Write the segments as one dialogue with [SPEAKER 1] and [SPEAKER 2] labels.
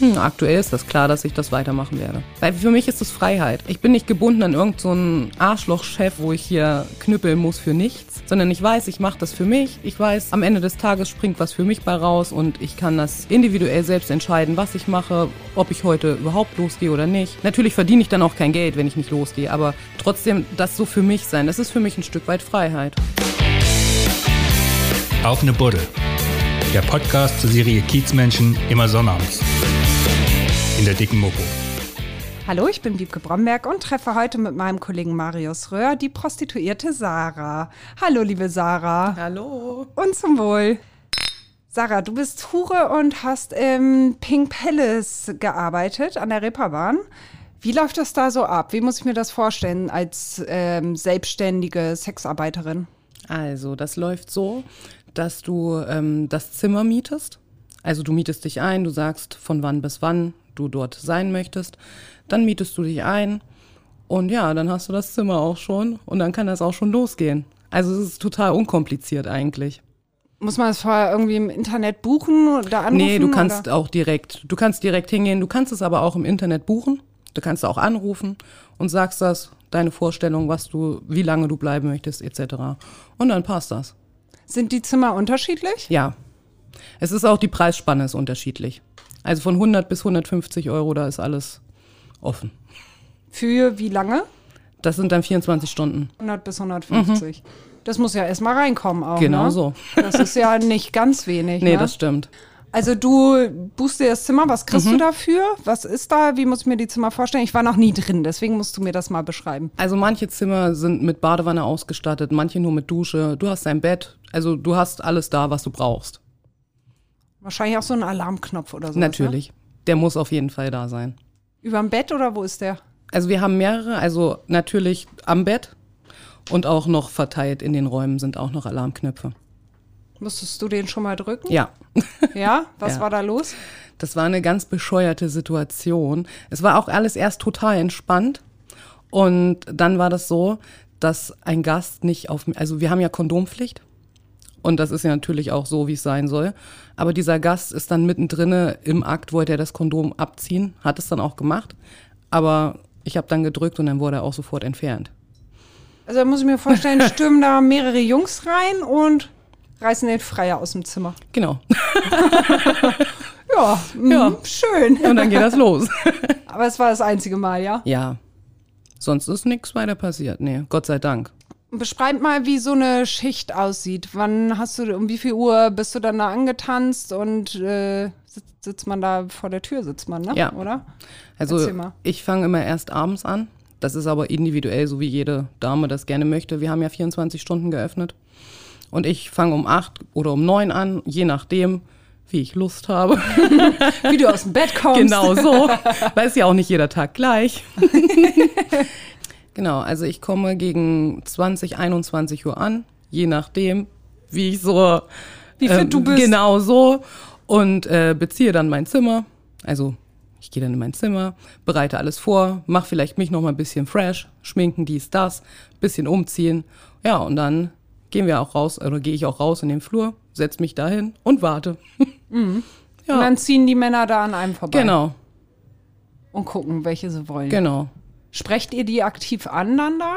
[SPEAKER 1] Hm, aktuell ist das klar, dass ich das weitermachen werde. Weil für mich ist es Freiheit. Ich bin nicht gebunden an irgendeinen so Arschlochchef, wo ich hier knüppeln muss für nichts, sondern ich weiß, ich mache das für mich. Ich weiß, am Ende des Tages springt was für mich bei raus und ich kann das individuell selbst entscheiden, was ich mache, ob ich heute überhaupt losgehe oder nicht. Natürlich verdiene ich dann auch kein Geld, wenn ich nicht losgehe, aber trotzdem das so für mich sein, das ist für mich ein Stück weit Freiheit.
[SPEAKER 2] Auf eine Buddel. Der Podcast zur Serie Kiezmenschen immer sonnabends in der dicken Mopo.
[SPEAKER 3] Hallo, ich bin Wiebke Bromberg und treffe heute mit meinem Kollegen Marius Röhr die Prostituierte Sarah. Hallo, liebe Sarah.
[SPEAKER 1] Hallo.
[SPEAKER 3] Und zum Wohl. Sarah, du bist Hure und hast im Pink Palace gearbeitet an der Reeperbahn. Wie läuft das da so ab? Wie muss ich mir das vorstellen als ähm, selbstständige Sexarbeiterin?
[SPEAKER 1] Also, das läuft so, dass du ähm, das Zimmer mietest. Also du mietest dich ein, du sagst, von wann bis wann du dort sein möchtest. Dann mietest du dich ein und ja, dann hast du das Zimmer auch schon und dann kann das auch schon losgehen. Also es ist total unkompliziert eigentlich.
[SPEAKER 3] Muss man das vorher irgendwie im Internet buchen oder anrufen?
[SPEAKER 1] Nee, du kannst
[SPEAKER 3] oder?
[SPEAKER 1] auch direkt, du kannst direkt hingehen, du kannst es aber auch im Internet buchen. Du kannst auch anrufen und sagst das, deine Vorstellung, was du, wie lange du bleiben möchtest, etc. Und dann passt das.
[SPEAKER 3] Sind die Zimmer unterschiedlich?
[SPEAKER 1] Ja. Es ist auch die Preisspanne ist unterschiedlich. Also von 100 bis 150 Euro, da ist alles offen.
[SPEAKER 3] Für wie lange?
[SPEAKER 1] Das sind dann 24 Stunden.
[SPEAKER 3] 100 bis 150. Mhm. Das muss ja erstmal reinkommen auch.
[SPEAKER 1] Genau
[SPEAKER 3] ne?
[SPEAKER 1] so.
[SPEAKER 3] Das ist ja nicht ganz wenig.
[SPEAKER 1] Nee,
[SPEAKER 3] ne?
[SPEAKER 1] das stimmt.
[SPEAKER 3] Also du buchst dir das Zimmer, was kriegst mhm. du dafür? Was ist da? Wie muss ich mir die Zimmer vorstellen? Ich war noch nie drin, deswegen musst du mir das mal beschreiben.
[SPEAKER 1] Also manche Zimmer sind mit Badewanne ausgestattet, manche nur mit Dusche. Du hast dein Bett, also du hast alles da, was du brauchst.
[SPEAKER 3] Wahrscheinlich auch so ein Alarmknopf oder so.
[SPEAKER 1] Natürlich.
[SPEAKER 3] Ne?
[SPEAKER 1] Der muss auf jeden Fall da sein.
[SPEAKER 3] Überm Bett oder wo ist der?
[SPEAKER 1] Also wir haben mehrere, also natürlich am Bett und auch noch verteilt in den Räumen sind auch noch Alarmknöpfe.
[SPEAKER 3] Musstest du den schon mal drücken?
[SPEAKER 1] Ja.
[SPEAKER 3] Ja? Was
[SPEAKER 1] Ja.
[SPEAKER 3] war da los?
[SPEAKER 1] Das war eine ganz bescheuerte Situation. Es war auch alles erst total entspannt. Und dann war das so, dass ein Gast nicht auf, also wir haben ja Kondompflicht. Und das ist ja natürlich auch so, wie es sein soll. Aber dieser Gast ist dann mittendrin im Akt, wollte er das Kondom abziehen, hat es dann auch gemacht. Aber ich habe dann gedrückt und dann wurde er auch sofort entfernt.
[SPEAKER 3] Also da muss ich mir vorstellen, stürmen da mehrere Jungs rein und reißen den Freier aus dem Zimmer.
[SPEAKER 1] Genau.
[SPEAKER 3] Ja, mh,
[SPEAKER 1] Ja.
[SPEAKER 3] schön.
[SPEAKER 1] Und dann geht das los.
[SPEAKER 3] Aber es war das einzige Mal, ja?
[SPEAKER 1] Ja. Sonst ist nichts weiter passiert. Nee, Gott sei Dank.
[SPEAKER 3] Beschreib mal, wie so eine Schicht aussieht. Wann hast du, um wie viel Uhr bist du dann da angetanzt und äh, sitzt, sitzt man da vor der Tür, sitzt man, ne?
[SPEAKER 1] Ja.
[SPEAKER 3] Oder?
[SPEAKER 1] Also ich fange immer erst abends an. Das ist aber individuell, so wie jede Dame das gerne möchte. Wir haben ja 24 Stunden geöffnet. Und ich fange um 8 oder um 9 an, je nachdem, wie ich Lust habe.
[SPEAKER 3] Wie du aus dem Bett kommst.
[SPEAKER 1] genau so. Weil es ja auch nicht jeder Tag gleich. genau, also ich komme gegen 20, 21 Uhr an, je nachdem, wie ich so.
[SPEAKER 3] Wie fit
[SPEAKER 1] ähm,
[SPEAKER 3] du bist.
[SPEAKER 1] Genau so. Und äh, beziehe dann mein Zimmer. Also ich gehe dann in mein Zimmer, bereite alles vor, mache vielleicht mich noch mal ein bisschen fresh, schminken, dies, das, bisschen umziehen. Ja, und dann gehen wir auch raus, oder gehe ich auch raus in den Flur, setz mich dahin und warte.
[SPEAKER 3] Und dann ziehen die Männer da an einem vorbei.
[SPEAKER 1] Genau,
[SPEAKER 3] Und gucken, welche sie wollen.
[SPEAKER 1] genau.
[SPEAKER 3] Sprecht ihr die aktiv an dann da?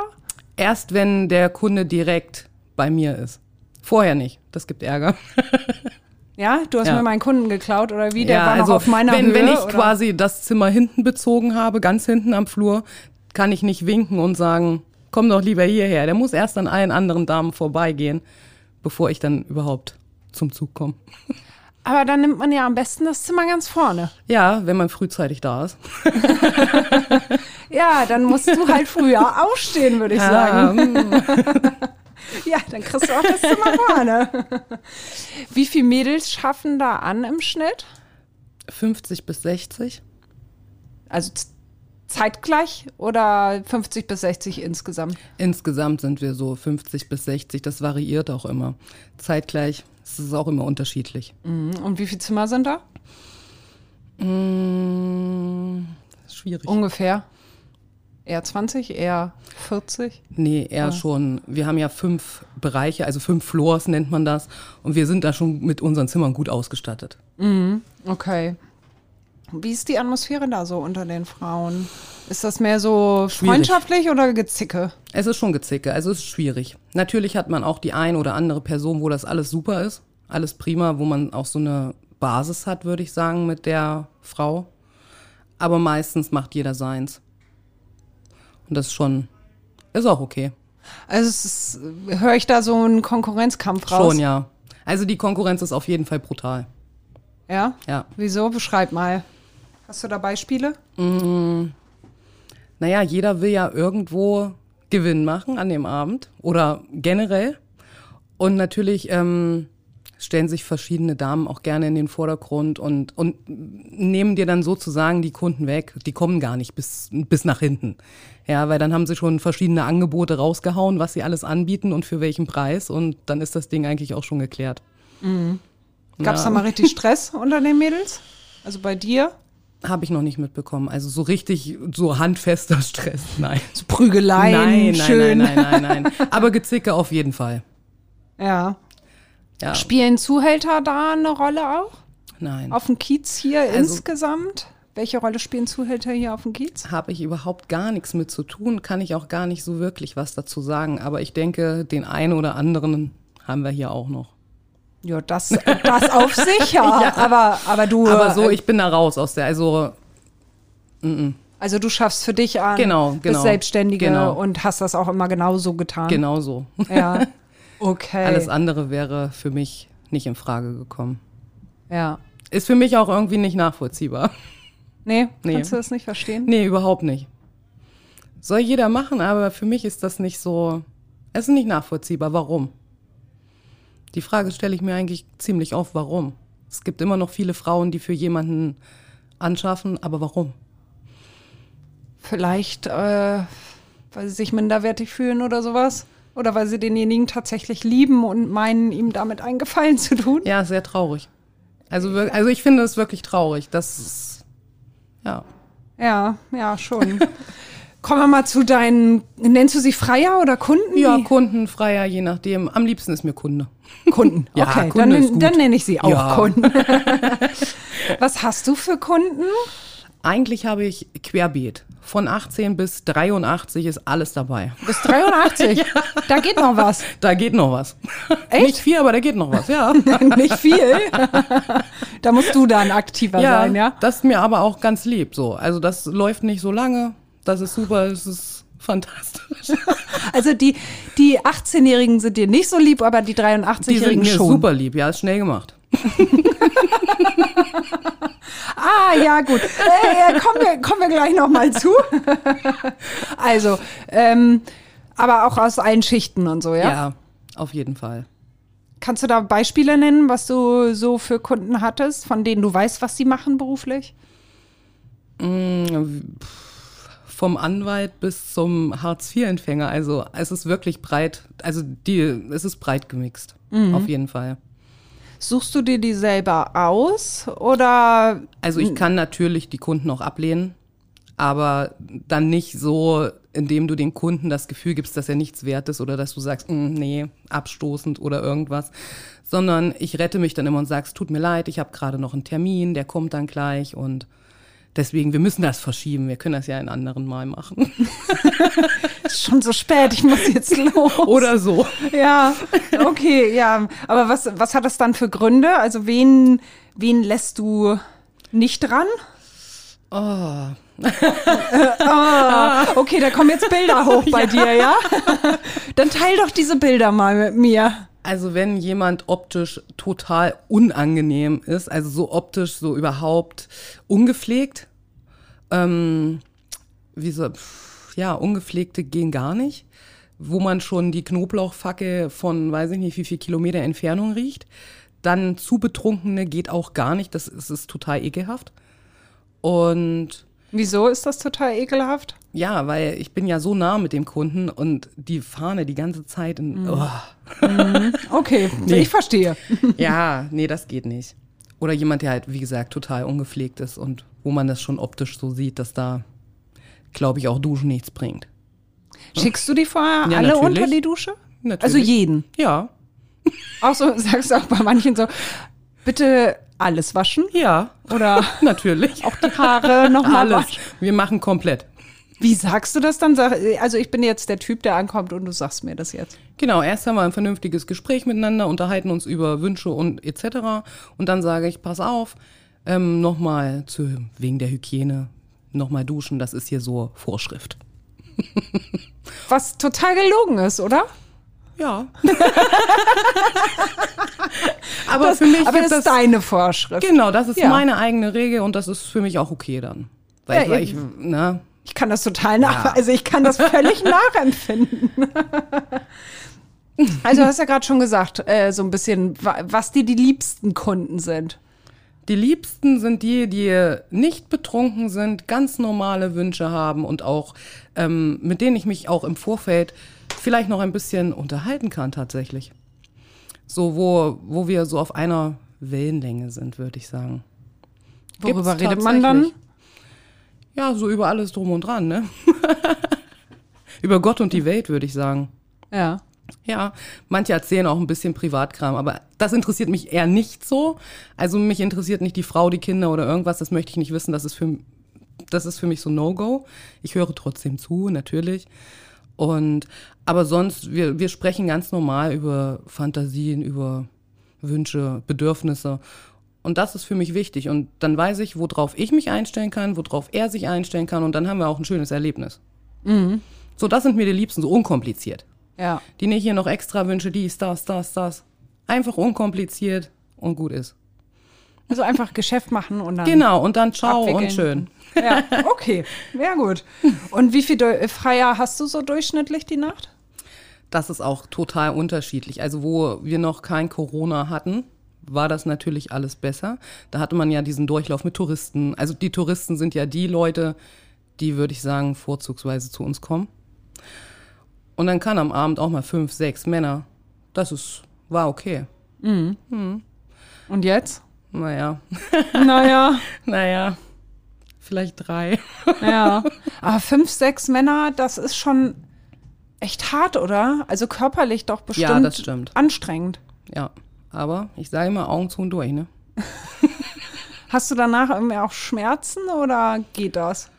[SPEAKER 1] Erst wenn der Kunde direkt bei mir ist. Vorher nicht. Das gibt Ärger.
[SPEAKER 3] Ja, du hast
[SPEAKER 1] Ja.
[SPEAKER 3] mir meinen Kunden geklaut oder wie? Der
[SPEAKER 1] ja,
[SPEAKER 3] war
[SPEAKER 1] also
[SPEAKER 3] auf meiner
[SPEAKER 1] wenn,
[SPEAKER 3] Höhe.
[SPEAKER 1] wenn ich
[SPEAKER 3] oder?
[SPEAKER 1] quasi das Zimmer hinten bezogen habe, ganz hinten am Flur, kann ich nicht winken und sagen, komm doch lieber hierher. Der muss erst an allen anderen Damen vorbeigehen, bevor ich dann überhaupt zum Zug komme.
[SPEAKER 3] Aber dann nimmt man ja am besten das Zimmer ganz vorne.
[SPEAKER 1] Ja, wenn man frühzeitig da ist.
[SPEAKER 3] Ja, dann musst du halt früher aufstehen, würde ich sagen.
[SPEAKER 1] Ähm,
[SPEAKER 3] Ja, dann kriegst du auch das Zimmer vorne. Wie viele Mädels schaffen da an im Schnitt?
[SPEAKER 1] 50 bis 60.
[SPEAKER 3] Also zeitgleich oder 50 bis 60 insgesamt?
[SPEAKER 1] Insgesamt sind wir so 50 bis 60. Das variiert auch immer. Zeitgleich ist es auch immer unterschiedlich.
[SPEAKER 3] Mhm. Und wie viele Zimmer sind da?
[SPEAKER 1] Mm, ist schwierig.
[SPEAKER 3] Ungefähr. Eher 20, eher 40?
[SPEAKER 1] Nee, eher schon. Wir haben ja fünf Bereiche, also fünf Floors nennt man das. Und wir sind da schon mit unseren Zimmern gut ausgestattet.
[SPEAKER 3] Okay. Wie ist die Atmosphäre da so unter den Frauen? Ist das mehr so
[SPEAKER 1] Schwierig.
[SPEAKER 3] freundschaftlich oder Gezicke?
[SPEAKER 1] Es ist schon Gezicke, also es ist schwierig. Natürlich hat man auch die ein oder andere Person, wo das alles super ist, alles prima, wo man auch so eine Basis hat, würde ich sagen, mit der Frau. Aber meistens macht jeder seins. Und das ist schon, ist auch okay.
[SPEAKER 3] Also höre ich da so einen Konkurrenzkampf raus?
[SPEAKER 1] Schon, ja. Also die Konkurrenz ist auf jeden Fall brutal.
[SPEAKER 3] Ja?
[SPEAKER 1] Ja.
[SPEAKER 3] Wieso? Beschreib mal. Hast du da Beispiele?
[SPEAKER 1] Naja, jeder will ja irgendwo Gewinn machen an dem Abend oder generell. Und natürlich ähm, stellen sich verschiedene Damen auch gerne in den Vordergrund und, und nehmen dir dann sozusagen die Kunden weg. Die kommen gar nicht bis, bis nach hinten. Ja, weil dann haben sie schon verschiedene Angebote rausgehauen, was sie alles anbieten und für welchen Preis. Und dann ist das Ding eigentlich auch schon geklärt.
[SPEAKER 3] Gab es da mal richtig Stress unter den Mädels? Also bei dir?
[SPEAKER 1] Habe ich noch nicht mitbekommen. Also so richtig, so handfester Stress, nein.
[SPEAKER 3] So Prügeleien,
[SPEAKER 1] nein, nein,
[SPEAKER 3] schön.
[SPEAKER 1] nein, nein, nein, nein. Aber Gezicke auf jeden Fall.
[SPEAKER 3] Ja.
[SPEAKER 1] Ja,
[SPEAKER 3] Spielen Zuhälter da eine Rolle auch?
[SPEAKER 1] nein.
[SPEAKER 3] Auf dem Kiez hier
[SPEAKER 1] Also-
[SPEAKER 3] insgesamt? Welche Rolle spielen Zuhälter hier auf dem Kiez?
[SPEAKER 1] Habe ich überhaupt gar nichts mit zu tun, kann ich auch gar nicht so wirklich was dazu sagen. Aber ich denke, den einen oder anderen haben wir hier auch noch.
[SPEAKER 3] Ja, das, das auf sich, ja. Aber, aber du,
[SPEAKER 1] Aber so,
[SPEAKER 3] äh,
[SPEAKER 1] ich bin da raus aus der, also
[SPEAKER 3] also du schaffst für dich an,
[SPEAKER 1] Genau,
[SPEAKER 3] bist
[SPEAKER 1] genau,
[SPEAKER 3] Selbstständige
[SPEAKER 1] genau.
[SPEAKER 3] und hast das auch immer genauso getan.
[SPEAKER 1] genau so.
[SPEAKER 3] Ja. Okay.
[SPEAKER 1] Alles andere wäre für mich nicht in Frage gekommen.
[SPEAKER 3] Ja.
[SPEAKER 1] Ist für mich auch irgendwie nicht nachvollziehbar.
[SPEAKER 3] Nee,
[SPEAKER 1] Nee.
[SPEAKER 3] kannst du das nicht verstehen?
[SPEAKER 1] Nee, überhaupt nicht. Soll jeder machen, aber für mich ist das nicht so, es ist nicht nachvollziehbar. Warum? Die Frage stelle ich mir eigentlich ziemlich oft, warum? Es gibt immer noch viele Frauen, die für jemanden anschaffen, aber warum?
[SPEAKER 3] Vielleicht, äh, weil sie sich minderwertig fühlen oder sowas? Oder weil sie denjenigen tatsächlich lieben und meinen, ihm damit einen Gefallen zu tun?
[SPEAKER 1] Ja, sehr traurig. Also, also ich finde es wirklich traurig. Das ist, ja.
[SPEAKER 3] Ja, ja, schon. Kommen wir mal zu deinen, nennst du sie Freier oder Kunden?
[SPEAKER 1] Ja, Kunden, Freier, je nachdem. Am liebsten ist mir Kunde.
[SPEAKER 3] Kunden.
[SPEAKER 1] Ja,
[SPEAKER 3] okay,
[SPEAKER 1] Kunde
[SPEAKER 3] dann, dann nenne ich sie auch
[SPEAKER 1] Ja.
[SPEAKER 3] Kunden. Was hast du für Kunden?
[SPEAKER 1] Eigentlich habe ich querbeet. Von 18 bis 83 ist alles dabei.
[SPEAKER 3] Bis 83. Da geht noch was.
[SPEAKER 1] Da geht noch was.
[SPEAKER 3] Echt?
[SPEAKER 1] Nicht viel, aber da geht noch was, ja.
[SPEAKER 3] Nicht viel. da musst du dann aktiver sein, ja?
[SPEAKER 1] Das ist mir aber auch ganz lieb so. Also das läuft nicht so lange. Das ist super, das ist fantastisch.
[SPEAKER 3] Also die, die 18-Jährigen sind dir nicht so lieb, aber die
[SPEAKER 1] Die sind
[SPEAKER 3] 83-Jährigen
[SPEAKER 1] mir
[SPEAKER 3] schon.
[SPEAKER 1] super lieb, ja, ist schnell gemacht.
[SPEAKER 3] Ah, ja, gut. Äh, äh, kommen, wir, kommen wir gleich nochmal zu. also, ähm, aber auch aus allen Schichten und so, ja?
[SPEAKER 1] Ja, auf jeden Fall.
[SPEAKER 3] Kannst du da Beispiele nennen, was du so für Kunden hattest, von denen du weißt, was sie machen beruflich?
[SPEAKER 1] Vom Anwalt bis zum Hartz-IV-Empfänger. Also es ist wirklich breit, also die, es ist breit gemixt.
[SPEAKER 3] Mhm.
[SPEAKER 1] Auf jeden Fall.
[SPEAKER 3] Suchst du dir die selber aus oder
[SPEAKER 1] Also ich kann natürlich die Kunden auch ablehnen, aber dann nicht so, indem du dem Kunden das Gefühl gibst, dass er nichts wert ist oder dass du sagst, "Mm, nee, abstoßend oder irgendwas, sondern ich rette mich dann immer und sagst, tut mir leid, ich habe gerade noch einen Termin, der kommt dann gleich und deswegen, wir müssen das verschieben, wir können das ja ein anderen Mal machen
[SPEAKER 3] ist schon so spät, ich muss jetzt los?
[SPEAKER 1] oder so.
[SPEAKER 3] Ja, okay, ja. Aber was, was hat das dann für Gründe? Also wen, wen lässt du nicht dran?
[SPEAKER 1] Oh,
[SPEAKER 3] Ah, okay, da kommen jetzt Bilder hoch bei dir, ja? Dann teil doch diese Bilder mal mit mir.
[SPEAKER 1] Also wenn jemand optisch total unangenehm ist, also so optisch so überhaupt ungepflegt, ähm, wie so, ja, ungepflegte gehen gar nicht, wo man schon die Knoblauchfacke von, weiß ich nicht, wie viel Kilometer Entfernung riecht, dann zu betrunkene geht auch gar nicht, das ist, ist total ekelhaft. Und
[SPEAKER 3] Wieso ist das total ekelhaft?
[SPEAKER 1] ja, weil ich bin ja so nah mit dem Kunden und die Fahne die ganze Zeit in, oh.
[SPEAKER 3] Okay, ich verstehe.
[SPEAKER 1] Ja, nee, das geht nicht. Oder jemand, der halt, wie gesagt, total ungepflegt ist und wo man das schon optisch so sieht, dass da, glaube ich, auch Duschen nichts bringt.
[SPEAKER 3] Schickst du die vorher
[SPEAKER 1] Ja,
[SPEAKER 3] alle
[SPEAKER 1] natürlich.
[SPEAKER 3] unter die Dusche?
[SPEAKER 1] Natürlich.
[SPEAKER 3] Also jeden.
[SPEAKER 1] Ja.
[SPEAKER 3] Auch so, sagst du auch bei manchen so, bitte alles waschen?
[SPEAKER 1] Ja,
[SPEAKER 3] Oder
[SPEAKER 1] natürlich.
[SPEAKER 3] auch die Haare nochmal
[SPEAKER 1] Alles.
[SPEAKER 3] waschen?
[SPEAKER 1] Wir machen komplett.
[SPEAKER 3] Wie sagst du das dann? Also ich bin jetzt der Typ, der ankommt und du sagst mir das jetzt.
[SPEAKER 1] Genau, erst haben wir ein vernünftiges Gespräch miteinander, unterhalten uns über Wünsche und etc. Und dann sage ich, pass auf, ähm, nochmal zu, wegen der Hygiene, nochmal duschen, das ist hier so Vorschrift.
[SPEAKER 3] Was total gelogen ist, oder?
[SPEAKER 1] Ja. aber für mich
[SPEAKER 3] Aber
[SPEAKER 1] ist
[SPEAKER 3] das ist deine Vorschrift.
[SPEAKER 1] Genau, das ist
[SPEAKER 3] Ja.
[SPEAKER 1] meine eigene Regel und das ist für mich auch okay dann. Weil,
[SPEAKER 3] Ja,
[SPEAKER 1] ich,
[SPEAKER 3] eben.
[SPEAKER 1] ne,
[SPEAKER 3] Ich kann das total nach, also ich kann das völlig nachempfinden. Also du hast ja gerade schon gesagt, äh, so ein bisschen, wa- was dir die liebsten Kunden sind.
[SPEAKER 1] Die Liebsten sind die, die nicht betrunken sind, ganz normale Wünsche haben und auch ähm, mit denen ich mich auch im Vorfeld vielleicht noch ein bisschen unterhalten kann tatsächlich. So, wo, wo wir so auf einer Wellenlänge sind, würde ich sagen.
[SPEAKER 3] Worüber
[SPEAKER 1] Gibt's
[SPEAKER 3] redet man dann?
[SPEAKER 1] Ja, so über alles drum und dran, ne? über Gott und die Welt, würde ich sagen.
[SPEAKER 3] Ja.
[SPEAKER 1] Ja, manche erzählen auch ein bisschen Privatkram, aber das interessiert mich eher nicht so. Also mich interessiert nicht die Frau, die Kinder oder irgendwas, das möchte ich nicht wissen, das ist für, das ist für mich so No-Go. Ich höre trotzdem zu, natürlich. Und, aber sonst, wir, wir sprechen ganz normal über Fantasien, über Wünsche, Bedürfnisse. Und das ist für mich wichtig. Und dann weiß ich, worauf ich mich einstellen kann, worauf er sich einstellen kann. Und dann haben wir auch ein schönes Erlebnis. So, das sind mir die Liebsten, so unkompliziert
[SPEAKER 3] Ja.
[SPEAKER 1] die nicht hier noch extra Wünsche, dies, das, das, das. Einfach unkompliziert und gut ist.
[SPEAKER 3] Also einfach Geschäft machen und dann.
[SPEAKER 1] Genau, und dann ciao
[SPEAKER 3] Abwickeln.
[SPEAKER 1] und schön.
[SPEAKER 3] Ja, okay. Ja, gut. Und wie viel Freier hast du so durchschnittlich die Nacht?
[SPEAKER 1] Das ist auch total unterschiedlich. Also wo wir noch kein Corona hatten, war das natürlich alles besser. Da hatte man ja diesen Durchlauf mit Touristen. Also die Touristen sind ja die Leute, die, würde ich sagen, vorzugsweise zu uns kommen. Und dann kann am Abend auch mal fünf, sechs Männer. Das ist, war okay.
[SPEAKER 3] Und jetzt?
[SPEAKER 1] Naja,
[SPEAKER 3] Naja,
[SPEAKER 1] naja, vielleicht drei.
[SPEAKER 3] ja. Aber fünf, sechs Männer, das ist schon echt hart, oder? Also körperlich doch bestimmt
[SPEAKER 1] Ja, das stimmt.
[SPEAKER 3] anstrengend.
[SPEAKER 1] Ja, aber ich sage immer Augen zu und durch, ne?
[SPEAKER 3] Hast du danach irgendwie auch Schmerzen oder geht das?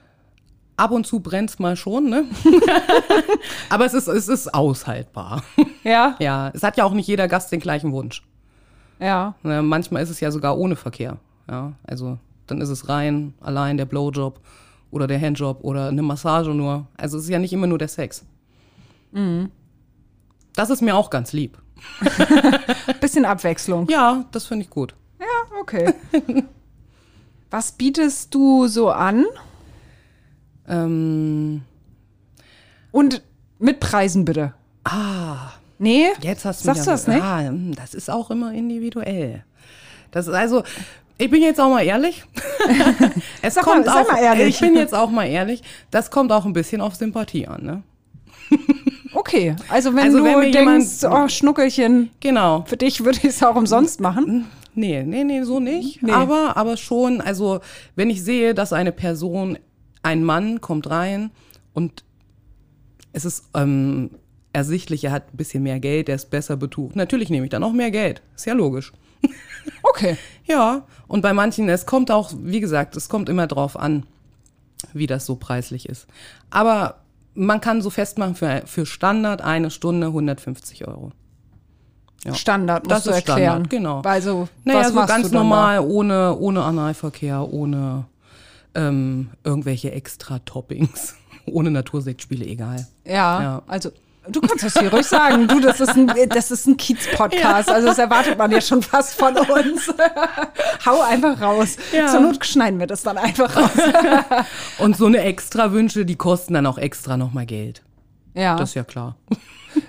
[SPEAKER 1] Ab und zu brennt's mal schon, ne? aber es ist, es ist aushaltbar.
[SPEAKER 3] Ja?
[SPEAKER 1] ja, es hat ja auch nicht jeder Gast den gleichen Wunsch.
[SPEAKER 3] Ja.
[SPEAKER 1] Ne, manchmal ist es ja sogar ohne Verkehr. Ja, also dann ist es rein, allein der Blowjob oder der Handjob oder eine Massage nur. Also es ist ja nicht immer nur der Sex. Das ist mir auch ganz lieb.
[SPEAKER 3] Bisschen Abwechslung.
[SPEAKER 1] Ja, das finde ich gut.
[SPEAKER 3] Ja, okay. Was bietest du so an?
[SPEAKER 1] Ähm,
[SPEAKER 3] Und mit Preisen bitte.
[SPEAKER 1] ah,
[SPEAKER 3] Nee?
[SPEAKER 1] Jetzt hast du
[SPEAKER 3] Sagst du das nicht?
[SPEAKER 1] Ah, hm, das ist auch immer individuell. Das ist also, ich bin jetzt auch mal ehrlich. es
[SPEAKER 3] Sag
[SPEAKER 1] kommt auch,
[SPEAKER 3] mal ehrlich.
[SPEAKER 1] Ich bin jetzt auch mal ehrlich. Das kommt auch ein bisschen auf Sympathie an, ne?
[SPEAKER 3] Okay. Also wenn
[SPEAKER 1] Also
[SPEAKER 3] du
[SPEAKER 1] wenn
[SPEAKER 3] denkst,
[SPEAKER 1] jemand-
[SPEAKER 3] oh, Schnuckelchen,
[SPEAKER 1] Genau.
[SPEAKER 3] für dich würde ich es auch umsonst machen.
[SPEAKER 1] Nee, nee, nee, so nicht.
[SPEAKER 3] Nee.
[SPEAKER 1] Aber, aber schon, also wenn ich sehe, dass eine Person, ein Mann kommt rein und es ist ähm, ersichtlich, er hat ein bisschen mehr Geld, er ist besser betucht. Natürlich nehme ich dann auch mehr Geld. Ist ja logisch.
[SPEAKER 3] Okay.
[SPEAKER 1] Ja, und bei manchen, es kommt auch, wie gesagt, es kommt immer drauf an, wie das so preislich ist. Aber man kann so festmachen, für, für Standard eine Stunde 150 Euro. Ja.
[SPEAKER 3] Standard, musst
[SPEAKER 1] Das
[SPEAKER 3] du
[SPEAKER 1] ist
[SPEAKER 3] erklären.
[SPEAKER 1] Standard, genau.
[SPEAKER 3] Also,
[SPEAKER 1] Naja, so ganz normal, ohne, ohne Analverkehr, ohne ähm, irgendwelche extra Toppings, ohne Natursektspiele, egal.
[SPEAKER 3] Ja,
[SPEAKER 1] Ja.
[SPEAKER 3] also du kannst das hier ruhig sagen. Du, das ist ein, das ist ein Kiez-Podcast. Also das erwartet man ja schon fast von uns. Hau einfach raus.
[SPEAKER 1] Ja.
[SPEAKER 3] Zur Not schneiden wir das dann einfach raus.
[SPEAKER 1] Und so eine extra Wünsche, die kosten dann auch extra nochmal Geld.
[SPEAKER 3] Ja.
[SPEAKER 1] Das ist ja klar.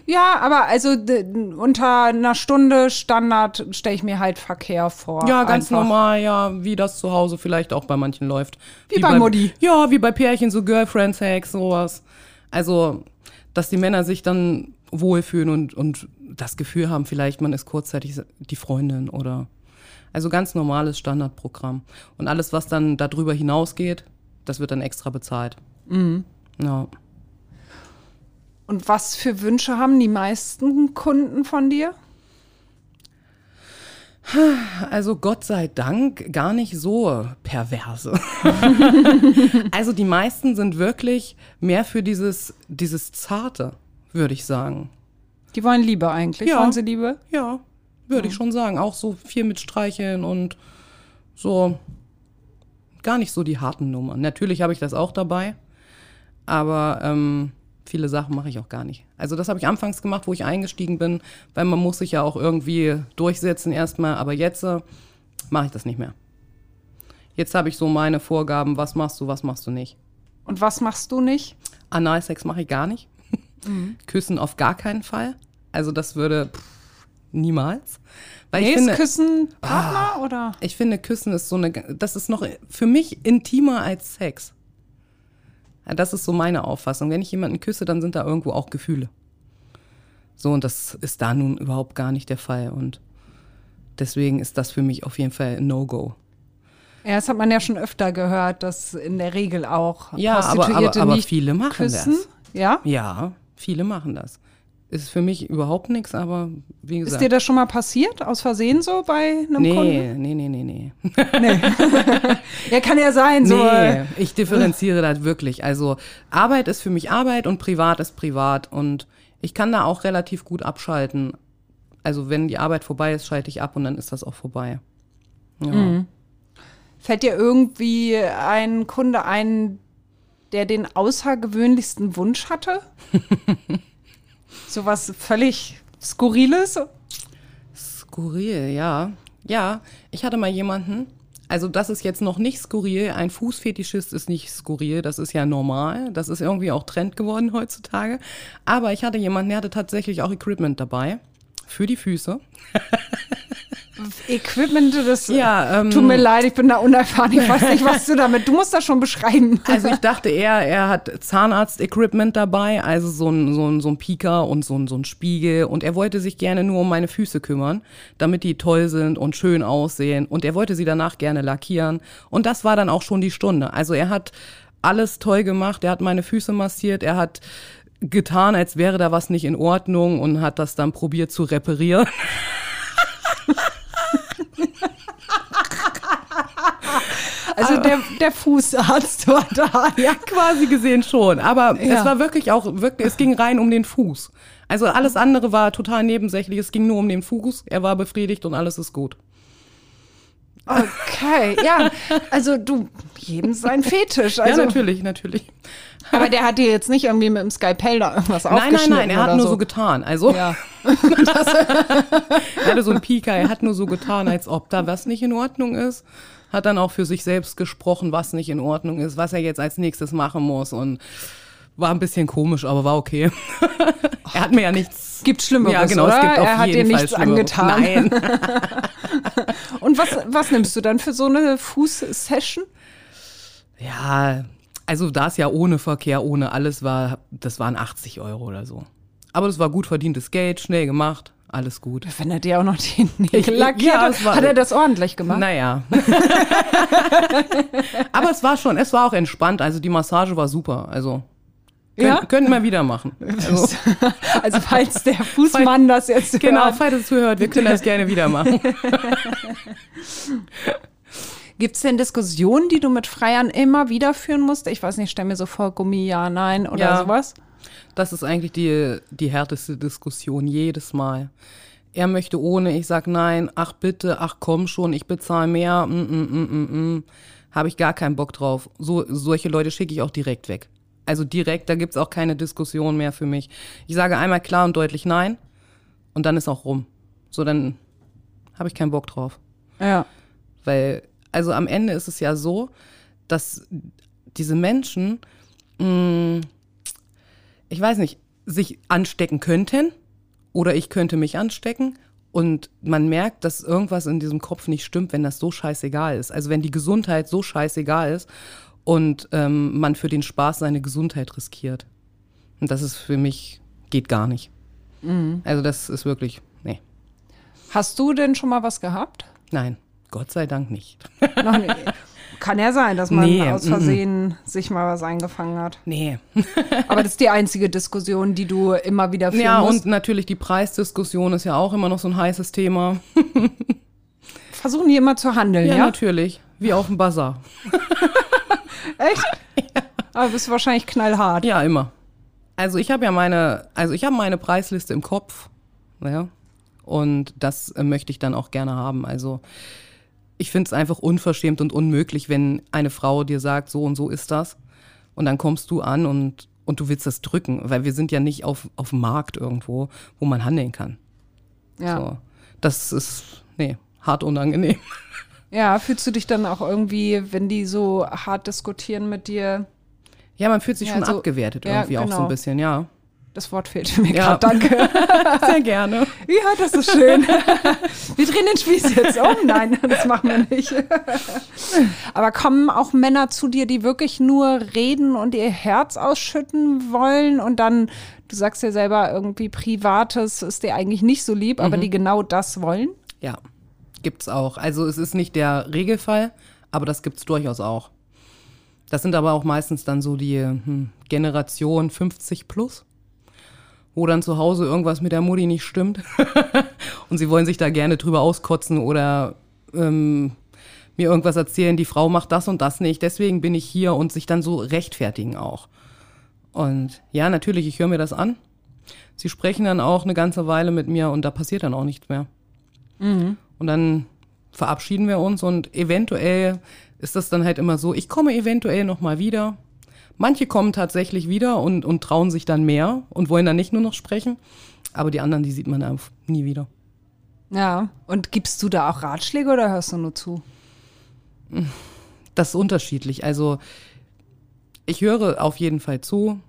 [SPEAKER 3] Ja, aber also unter einer Stunde Standard stelle ich mir halt Verkehr vor.
[SPEAKER 1] Ja, ganz
[SPEAKER 3] Einfach.
[SPEAKER 1] normal, ja, wie das zu Hause vielleicht auch bei manchen läuft.
[SPEAKER 3] Wie bei Mutti.
[SPEAKER 1] Ja, wie bei Pärchen, so Girlfriend-Sex, sowas. Also, dass die Männer sich dann wohlfühlen und, und das Gefühl haben, vielleicht man ist kurzzeitig die Freundin oder. Also ganz normales Standardprogramm. Und alles, was dann darüber hinausgeht, das wird dann extra bezahlt.
[SPEAKER 3] Mhm.
[SPEAKER 1] Ja.
[SPEAKER 3] Und was für Wünsche haben die meisten Kunden von dir?
[SPEAKER 1] Also Gott sei Dank gar nicht so perverse. also die meisten sind wirklich mehr für dieses, dieses Zarte, würde ich sagen.
[SPEAKER 3] Die wollen Liebe eigentlich.
[SPEAKER 1] Ja.
[SPEAKER 3] Wollen sie Liebe?
[SPEAKER 1] Ja, würde ich schon sagen. Auch so viel mit Streicheln und so gar nicht so die harten Nummern. Natürlich habe ich das auch dabei, aber ähm, viele Sachen mache ich auch gar nicht. Also das habe ich anfangs gemacht, wo ich eingestiegen bin, weil man muss sich ja auch irgendwie durchsetzen erstmal, aber jetzt äh, mache ich das nicht mehr. Jetzt habe ich so meine Vorgaben, was machst du, was machst du nicht.
[SPEAKER 3] Und was machst du nicht?
[SPEAKER 1] Analsex mache ich gar nicht. Küssen auf gar keinen Fall. Also das würde pff, niemals. Weil
[SPEAKER 3] Nee,
[SPEAKER 1] ich
[SPEAKER 3] ist
[SPEAKER 1] finde,
[SPEAKER 3] Küssen Partner oder?
[SPEAKER 1] ich finde, Küssen ist so eine, das ist noch für mich intimer als Sex. Das ist so meine Auffassung. Wenn ich jemanden küsse, dann sind da irgendwo auch Gefühle. So, und das ist da nun überhaupt gar nicht der Fall. Und deswegen ist das für mich auf jeden Fall ein No-Go.
[SPEAKER 3] Ja, das hat man ja schon öfter gehört, dass in der Regel auch
[SPEAKER 1] Ja, aber-
[SPEAKER 3] Prostituierte
[SPEAKER 1] aber- aber
[SPEAKER 3] nicht
[SPEAKER 1] viele machen
[SPEAKER 3] küssen.
[SPEAKER 1] das.
[SPEAKER 3] Ja?
[SPEAKER 1] Ja, viele machen das. Ist für mich überhaupt nichts, aber wie
[SPEAKER 3] Ist
[SPEAKER 1] gesagt.
[SPEAKER 3] dir das schon mal passiert, aus Versehen so bei einem Kunden?
[SPEAKER 1] nee, nee, nee, nee, nee.
[SPEAKER 3] Ja, kann ja sein, so.
[SPEAKER 1] Nee, ich differenziere das wirklich. Also Arbeit ist für mich Arbeit und privat ist privat. Und ich kann da auch relativ gut abschalten. Also wenn die Arbeit vorbei ist, schalte ich ab und dann ist das auch vorbei. Ja.
[SPEAKER 3] Fällt dir irgendwie ein Kunde ein, der den außergewöhnlichsten Wunsch hatte? so was völlig Skurriles?
[SPEAKER 1] Skurril, ja. Ja, ich hatte mal jemanden, also das ist jetzt noch nicht skurril, ein Fußfetischist ist nicht skurril, das ist ja normal, das ist irgendwie auch Trend geworden heutzutage. Aber ich hatte jemanden, der hatte tatsächlich auch Equipment dabei für die Füße.
[SPEAKER 3] Equipment, das
[SPEAKER 1] Ja, ähm,
[SPEAKER 3] tut mir leid, ich bin da unerfahren, ich weiß nicht, was du damit, du musst das schon beschreiben.
[SPEAKER 1] Also ich dachte eher, er hat Zahnarzt-Equipment dabei, also so ein, so ein, so ein Pieker und so ein, so ein Spiegel. Und er wollte sich gerne nur um meine Füße kümmern, damit die toll sind und schön aussehen. Und er wollte sie danach gerne lackieren. Und das war dann auch schon die Stunde. Also er hat alles toll gemacht, er hat meine Füße massiert, er hat getan, als wäre da was nicht in Ordnung und hat das dann probiert zu reparieren.
[SPEAKER 3] Also der, der Fußarzt war da, ja.
[SPEAKER 1] Quasi gesehen schon. Aber
[SPEAKER 3] Ja.
[SPEAKER 1] es war wirklich auch, wirklich, es ging rein um den Fuß. Also alles andere war total nebensächlich. Es ging nur um den Fuß. Er war befriedigt und alles ist gut.
[SPEAKER 3] Okay, ja. Also du, jedem sein Fetisch. Also,
[SPEAKER 1] ja, natürlich, natürlich.
[SPEAKER 3] Aber der hat dir jetzt nicht irgendwie mit dem Skypell da irgendwas
[SPEAKER 1] Nein, nein,
[SPEAKER 3] aufgeschnitten
[SPEAKER 1] nein, er hat nur
[SPEAKER 3] so.
[SPEAKER 1] so getan. Also,
[SPEAKER 3] Ja.
[SPEAKER 1] er hatte so einen Pieker, er hat nur so getan, als ob da was nicht in Ordnung ist. Hat dann auch für sich selbst gesprochen, was nicht in Ordnung ist, was er jetzt als nächstes machen muss und war ein bisschen komisch, aber war okay. er hat mir ja nichts.
[SPEAKER 3] Gibt Schlimmeres,
[SPEAKER 1] ja, genau,
[SPEAKER 3] oder?
[SPEAKER 1] es gibt auf
[SPEAKER 3] er hat
[SPEAKER 1] jeden
[SPEAKER 3] dir
[SPEAKER 1] Fall
[SPEAKER 3] nichts
[SPEAKER 1] Schlimmeres.
[SPEAKER 3] angetan.
[SPEAKER 1] Nein.
[SPEAKER 3] Und was, was nimmst du dann für so eine Fußsession?
[SPEAKER 1] Ja, also da es ja ohne Verkehr, ohne alles war, das waren 80 Euro oder so. Aber das war gut verdientes Geld, schnell gemacht, alles gut.
[SPEAKER 3] Wenn er dir auch noch die Nägel lackiert
[SPEAKER 1] ja,
[SPEAKER 3] hat, hat er das ordentlich gemacht?
[SPEAKER 1] Naja. Aber es war schon, es war auch entspannt. Also die Massage war super. Also könnt,
[SPEAKER 3] Ja?
[SPEAKER 1] könnten wir wieder machen. Also,
[SPEAKER 3] Also falls der Fußmann das jetzt
[SPEAKER 1] genau,
[SPEAKER 3] hört.
[SPEAKER 1] falls es zuhört, wir können das gerne wieder machen.
[SPEAKER 3] Gibt es denn Diskussionen, die du mit Freiern immer wieder führen musst? Ich weiß nicht, stell mir so vor, Gummi, ja, nein oder
[SPEAKER 1] Ja.
[SPEAKER 3] sowas.
[SPEAKER 1] Das ist eigentlich die, die härteste Diskussion jedes Mal. Er möchte ohne, ich sag nein, ach bitte, ach komm schon, ich bezahle mehr, mm, mm, mm, mm, mm. habe ich gar keinen Bock drauf. So, solche Leute schicke ich auch direkt weg. Also direkt, da gibt's auch keine Diskussion mehr für mich. Ich sage einmal klar und deutlich nein und dann ist auch rum. So, dann habe ich keinen Bock drauf.
[SPEAKER 3] Ja.
[SPEAKER 1] Weil, also am Ende ist es ja so, dass diese Menschen, mh, ich weiß nicht, sich anstecken könnten oder ich könnte mich anstecken und man merkt, dass irgendwas in diesem Kopf nicht stimmt, wenn das so scheißegal ist. Also wenn die Gesundheit so scheißegal ist und ähm, man für den Spaß seine Gesundheit riskiert. Und das ist für mich, geht gar nicht. Also das ist wirklich, nee,
[SPEAKER 3] Hast du denn schon mal was gehabt?
[SPEAKER 1] nein, Gott sei Dank nicht.
[SPEAKER 3] Noch nicht. Kann ja sein, dass man
[SPEAKER 1] Nee,
[SPEAKER 3] aus
[SPEAKER 1] mm, mm.
[SPEAKER 3] Versehen sich mal was eingefangen hat.
[SPEAKER 1] Nee.
[SPEAKER 3] Aber das ist die einzige Diskussion, die du immer wieder führen
[SPEAKER 1] Ja,
[SPEAKER 3] musst.
[SPEAKER 1] und natürlich die Preisdiskussion ist ja auch immer noch so ein heißes Thema.
[SPEAKER 3] versuchen die immer zu handeln,
[SPEAKER 1] Ja,
[SPEAKER 3] ja?
[SPEAKER 1] natürlich. Wie auf dem Bazar.
[SPEAKER 3] Echt? Aber bist du wahrscheinlich knallhart.
[SPEAKER 1] Ja, immer. Also ich habe ja meine, also ich habe meine Preisliste im Kopf, ja, und das äh, möchte ich dann auch gerne haben. Also ich finde es einfach unverschämt und unmöglich, wenn eine Frau dir sagt, so und so ist das, und dann kommst du an und und du willst das drücken, weil wir sind ja nicht auf auf dem Markt irgendwo, wo man handeln kann.
[SPEAKER 3] Ja.
[SPEAKER 1] So. Das ist nee hart unangenehm.
[SPEAKER 3] ja, fühlst du dich dann auch irgendwie, wenn die so hart diskutieren mit dir?
[SPEAKER 1] Ja, man fühlt sich
[SPEAKER 3] Ja,
[SPEAKER 1] schon
[SPEAKER 3] also-
[SPEAKER 1] abgewertet
[SPEAKER 3] ja,
[SPEAKER 1] irgendwie auch so
[SPEAKER 3] genau.
[SPEAKER 1] ein bisschen, ja.
[SPEAKER 3] Das Wort fehlte mir
[SPEAKER 1] Ja.
[SPEAKER 3] gerade, danke.
[SPEAKER 1] Sehr gerne.
[SPEAKER 3] Ja, das ist schön. Wir drehen den Spieß jetzt um. Nein, das machen wir nicht. Aber kommen auch Männer zu dir, die wirklich nur reden und ihr Herz ausschütten wollen und dann, du sagst ja selber, irgendwie Privates ist dir eigentlich nicht so lieb, aber die genau das wollen?
[SPEAKER 1] Ja, gibt's auch. Also es ist nicht der Regelfall, aber das gibt's durchaus auch. Das sind aber auch meistens dann so die hm, Generation 50 plus, wo dann zu Hause irgendwas mit der Mutti nicht stimmt und sie wollen sich da gerne drüber auskotzen oder ähm, mir irgendwas erzählen, die Frau macht das und das nicht, deswegen bin ich hier und sich dann so rechtfertigen auch. Und ja, natürlich, ich höre mir das an. Sie sprechen dann auch eine ganze Weile mit mir und da passiert dann auch nichts mehr. Und dann verabschieden wir uns und eventuell ist das dann halt immer so, ich komme eventuell noch mal wieder. Manche kommen tatsächlich wieder und, und trauen sich dann mehr und wollen dann nicht nur noch sprechen. Aber die anderen, die sieht man einfach nie wieder.
[SPEAKER 3] Ja. Und gibst du da auch Ratschläge oder hörst du nur zu?
[SPEAKER 1] Das ist unterschiedlich. Also ich höre auf jeden Fall zu.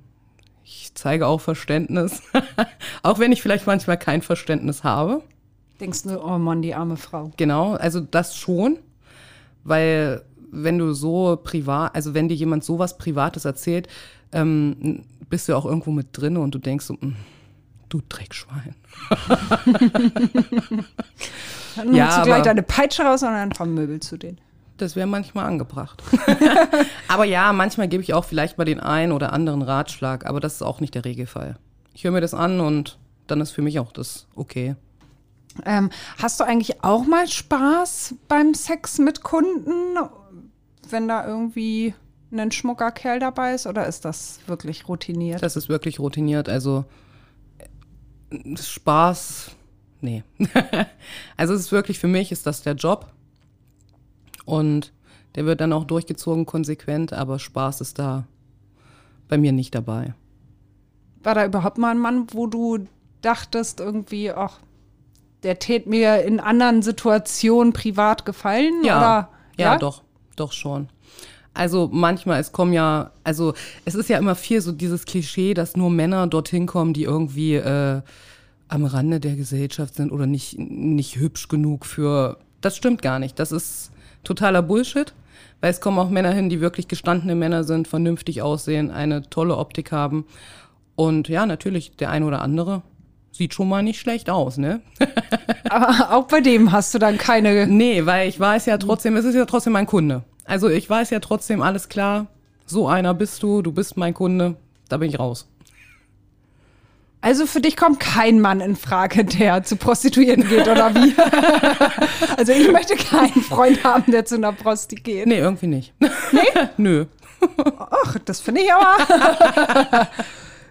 [SPEAKER 1] Ich zeige auch Verständnis. auch wenn ich vielleicht manchmal kein Verständnis habe.
[SPEAKER 3] Denkst du, oh Mann, die arme Frau.
[SPEAKER 1] Genau, also das schon, weil wenn du so privat, also wenn dir jemand sowas Privates erzählt, ähm, bist du auch irgendwo mit drin und du denkst so, "Mm, du Dreckschwein.
[SPEAKER 3] Dann
[SPEAKER 1] Ja,
[SPEAKER 3] du gleich deine Peitsche raus und dann vermöbelst du den.
[SPEAKER 1] Das wäre manchmal angebracht. aber ja, manchmal gebe ich auch vielleicht mal den einen oder anderen Ratschlag, aber das ist auch nicht der Regelfall. Ich höre mir das an und dann ist für mich auch das okay.
[SPEAKER 3] Ähm, hast du eigentlich auch mal Spaß beim Sex mit Kunden, wenn da irgendwie ein schmucker Kerl dabei ist? Oder ist das wirklich routiniert?
[SPEAKER 1] Das ist wirklich routiniert. Also äh, Spaß, nee. also es ist wirklich für mich ist das der Job und der wird dann auch durchgezogen konsequent, aber Spaß ist da bei mir nicht dabei.
[SPEAKER 3] War da überhaupt mal ein Mann, wo du dachtest irgendwie, ach, der tät mir in anderen Situationen privat gefallen?
[SPEAKER 1] Ja,
[SPEAKER 3] Oder,
[SPEAKER 1] ja, doch, doch schon. Also manchmal, es kommen ja, also es ist ja immer viel so dieses Klischee, dass nur Männer dorthin kommen, die irgendwie äh, am Rande der Gesellschaft sind oder nicht, nicht hübsch genug für. Das stimmt gar nicht. Das ist totaler Bullshit, weil es kommen auch Männer hin, die wirklich gestandene Männer sind, vernünftig aussehen, eine tolle Optik haben. Und ja, natürlich, der ein oder andere sieht schon mal nicht schlecht aus, ne?
[SPEAKER 3] Aber auch bei dem hast du dann keine.
[SPEAKER 1] Nee, weil ich weiß ja trotzdem, es ist ja trotzdem mein Kunde. Also ich weiß ja trotzdem, alles klar, so einer bist du, du bist mein Kunde, da bin ich raus.
[SPEAKER 3] Also für dich kommt kein Mann in Frage, der zu Prostituierten geht, oder wie? also ich möchte keinen Freund haben, der zu einer Prosti geht.
[SPEAKER 1] Nee, irgendwie nicht. Nee? Nö.
[SPEAKER 3] Ach, das finde ich aber.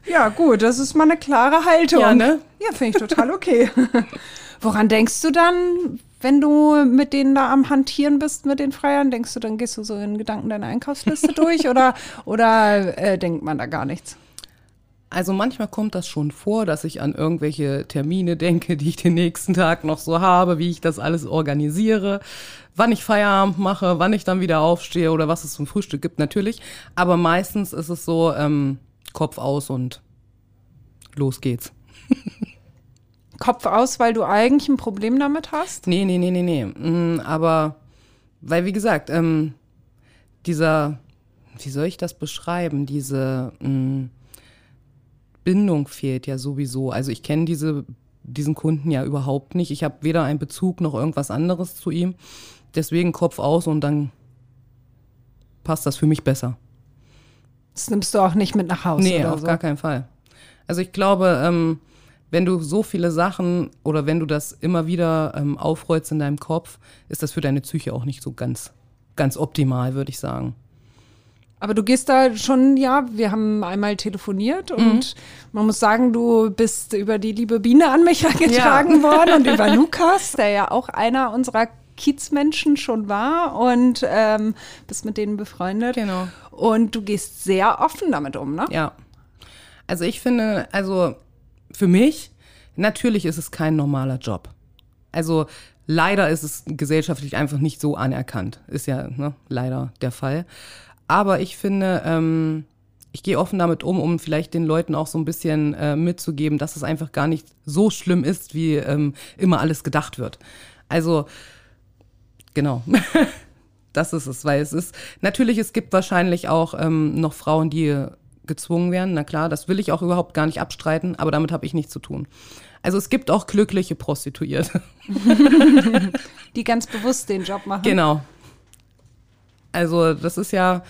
[SPEAKER 3] Ja, gut, das ist mal eine klare Haltung.
[SPEAKER 1] Ja, ne?
[SPEAKER 3] Ja, finde ich total okay. Woran denkst du dann, wenn du mit denen da am Hantieren bist, mit den Freiern? Denkst du, dann gehst du so in Gedanken deine Einkaufsliste durch oder, oder äh, denkt man da gar nichts?
[SPEAKER 1] Also manchmal kommt das schon vor, dass ich an irgendwelche Termine denke, die ich den nächsten Tag noch so habe, wie ich das alles organisiere, wann ich Feierabend mache, wann ich dann wieder aufstehe oder was es zum Frühstück gibt, natürlich. Aber meistens ist es so, ähm, Kopf aus und los geht's.
[SPEAKER 3] Kopf aus, weil du eigentlich ein Problem damit hast?
[SPEAKER 1] Nee, nee, nee, nee, nee. Mm, Aber, weil, wie gesagt, ähm, dieser, wie soll ich das beschreiben? Diese mm, Bindung fehlt ja sowieso. Also ich kenne diese, diesen Kunden ja überhaupt nicht. Ich habe weder einen Bezug noch irgendwas anderes zu ihm. Deswegen Kopf aus und dann passt das für mich besser.
[SPEAKER 3] Das nimmst du auch nicht mit nach Hause
[SPEAKER 1] Nee, auf
[SPEAKER 3] so.
[SPEAKER 1] gar keinen Fall. Also ich glaube, ähm, wenn du so viele Sachen oder wenn du das immer wieder ähm, aufrollst in deinem Kopf, ist das für deine Psyche auch nicht so ganz, ganz optimal, würde ich sagen.
[SPEAKER 3] Aber du gehst da schon, ja, wir haben einmal telefoniert und man muss sagen, du bist über die liebe Biene an mich herangetragen worden und über Lukas, der ja auch einer unserer Kiezmenschen schon war und ähm, bist mit denen befreundet.
[SPEAKER 1] Genau.
[SPEAKER 3] Und du gehst sehr offen damit um, ne?
[SPEAKER 1] Ja. Also ich finde, also für mich, natürlich ist es kein normaler Job. Also leider ist es gesellschaftlich einfach nicht so anerkannt. Ist ja ne, leider der Fall. Aber ich finde, ähm, ich gehe offen damit um, um vielleicht den Leuten auch so ein bisschen äh, mitzugeben, dass es einfach gar nicht so schlimm ist, wie ähm, immer alles gedacht wird. Also, genau. das ist es, weil es ist, natürlich, es gibt wahrscheinlich auch ähm, noch Frauen, die gezwungen werden. Na klar, das will ich auch überhaupt gar nicht abstreiten, aber damit habe ich nichts zu tun. Also es gibt auch glückliche Prostituierte.
[SPEAKER 3] Die ganz bewusst den Job machen.
[SPEAKER 1] Genau. Also das ist ja,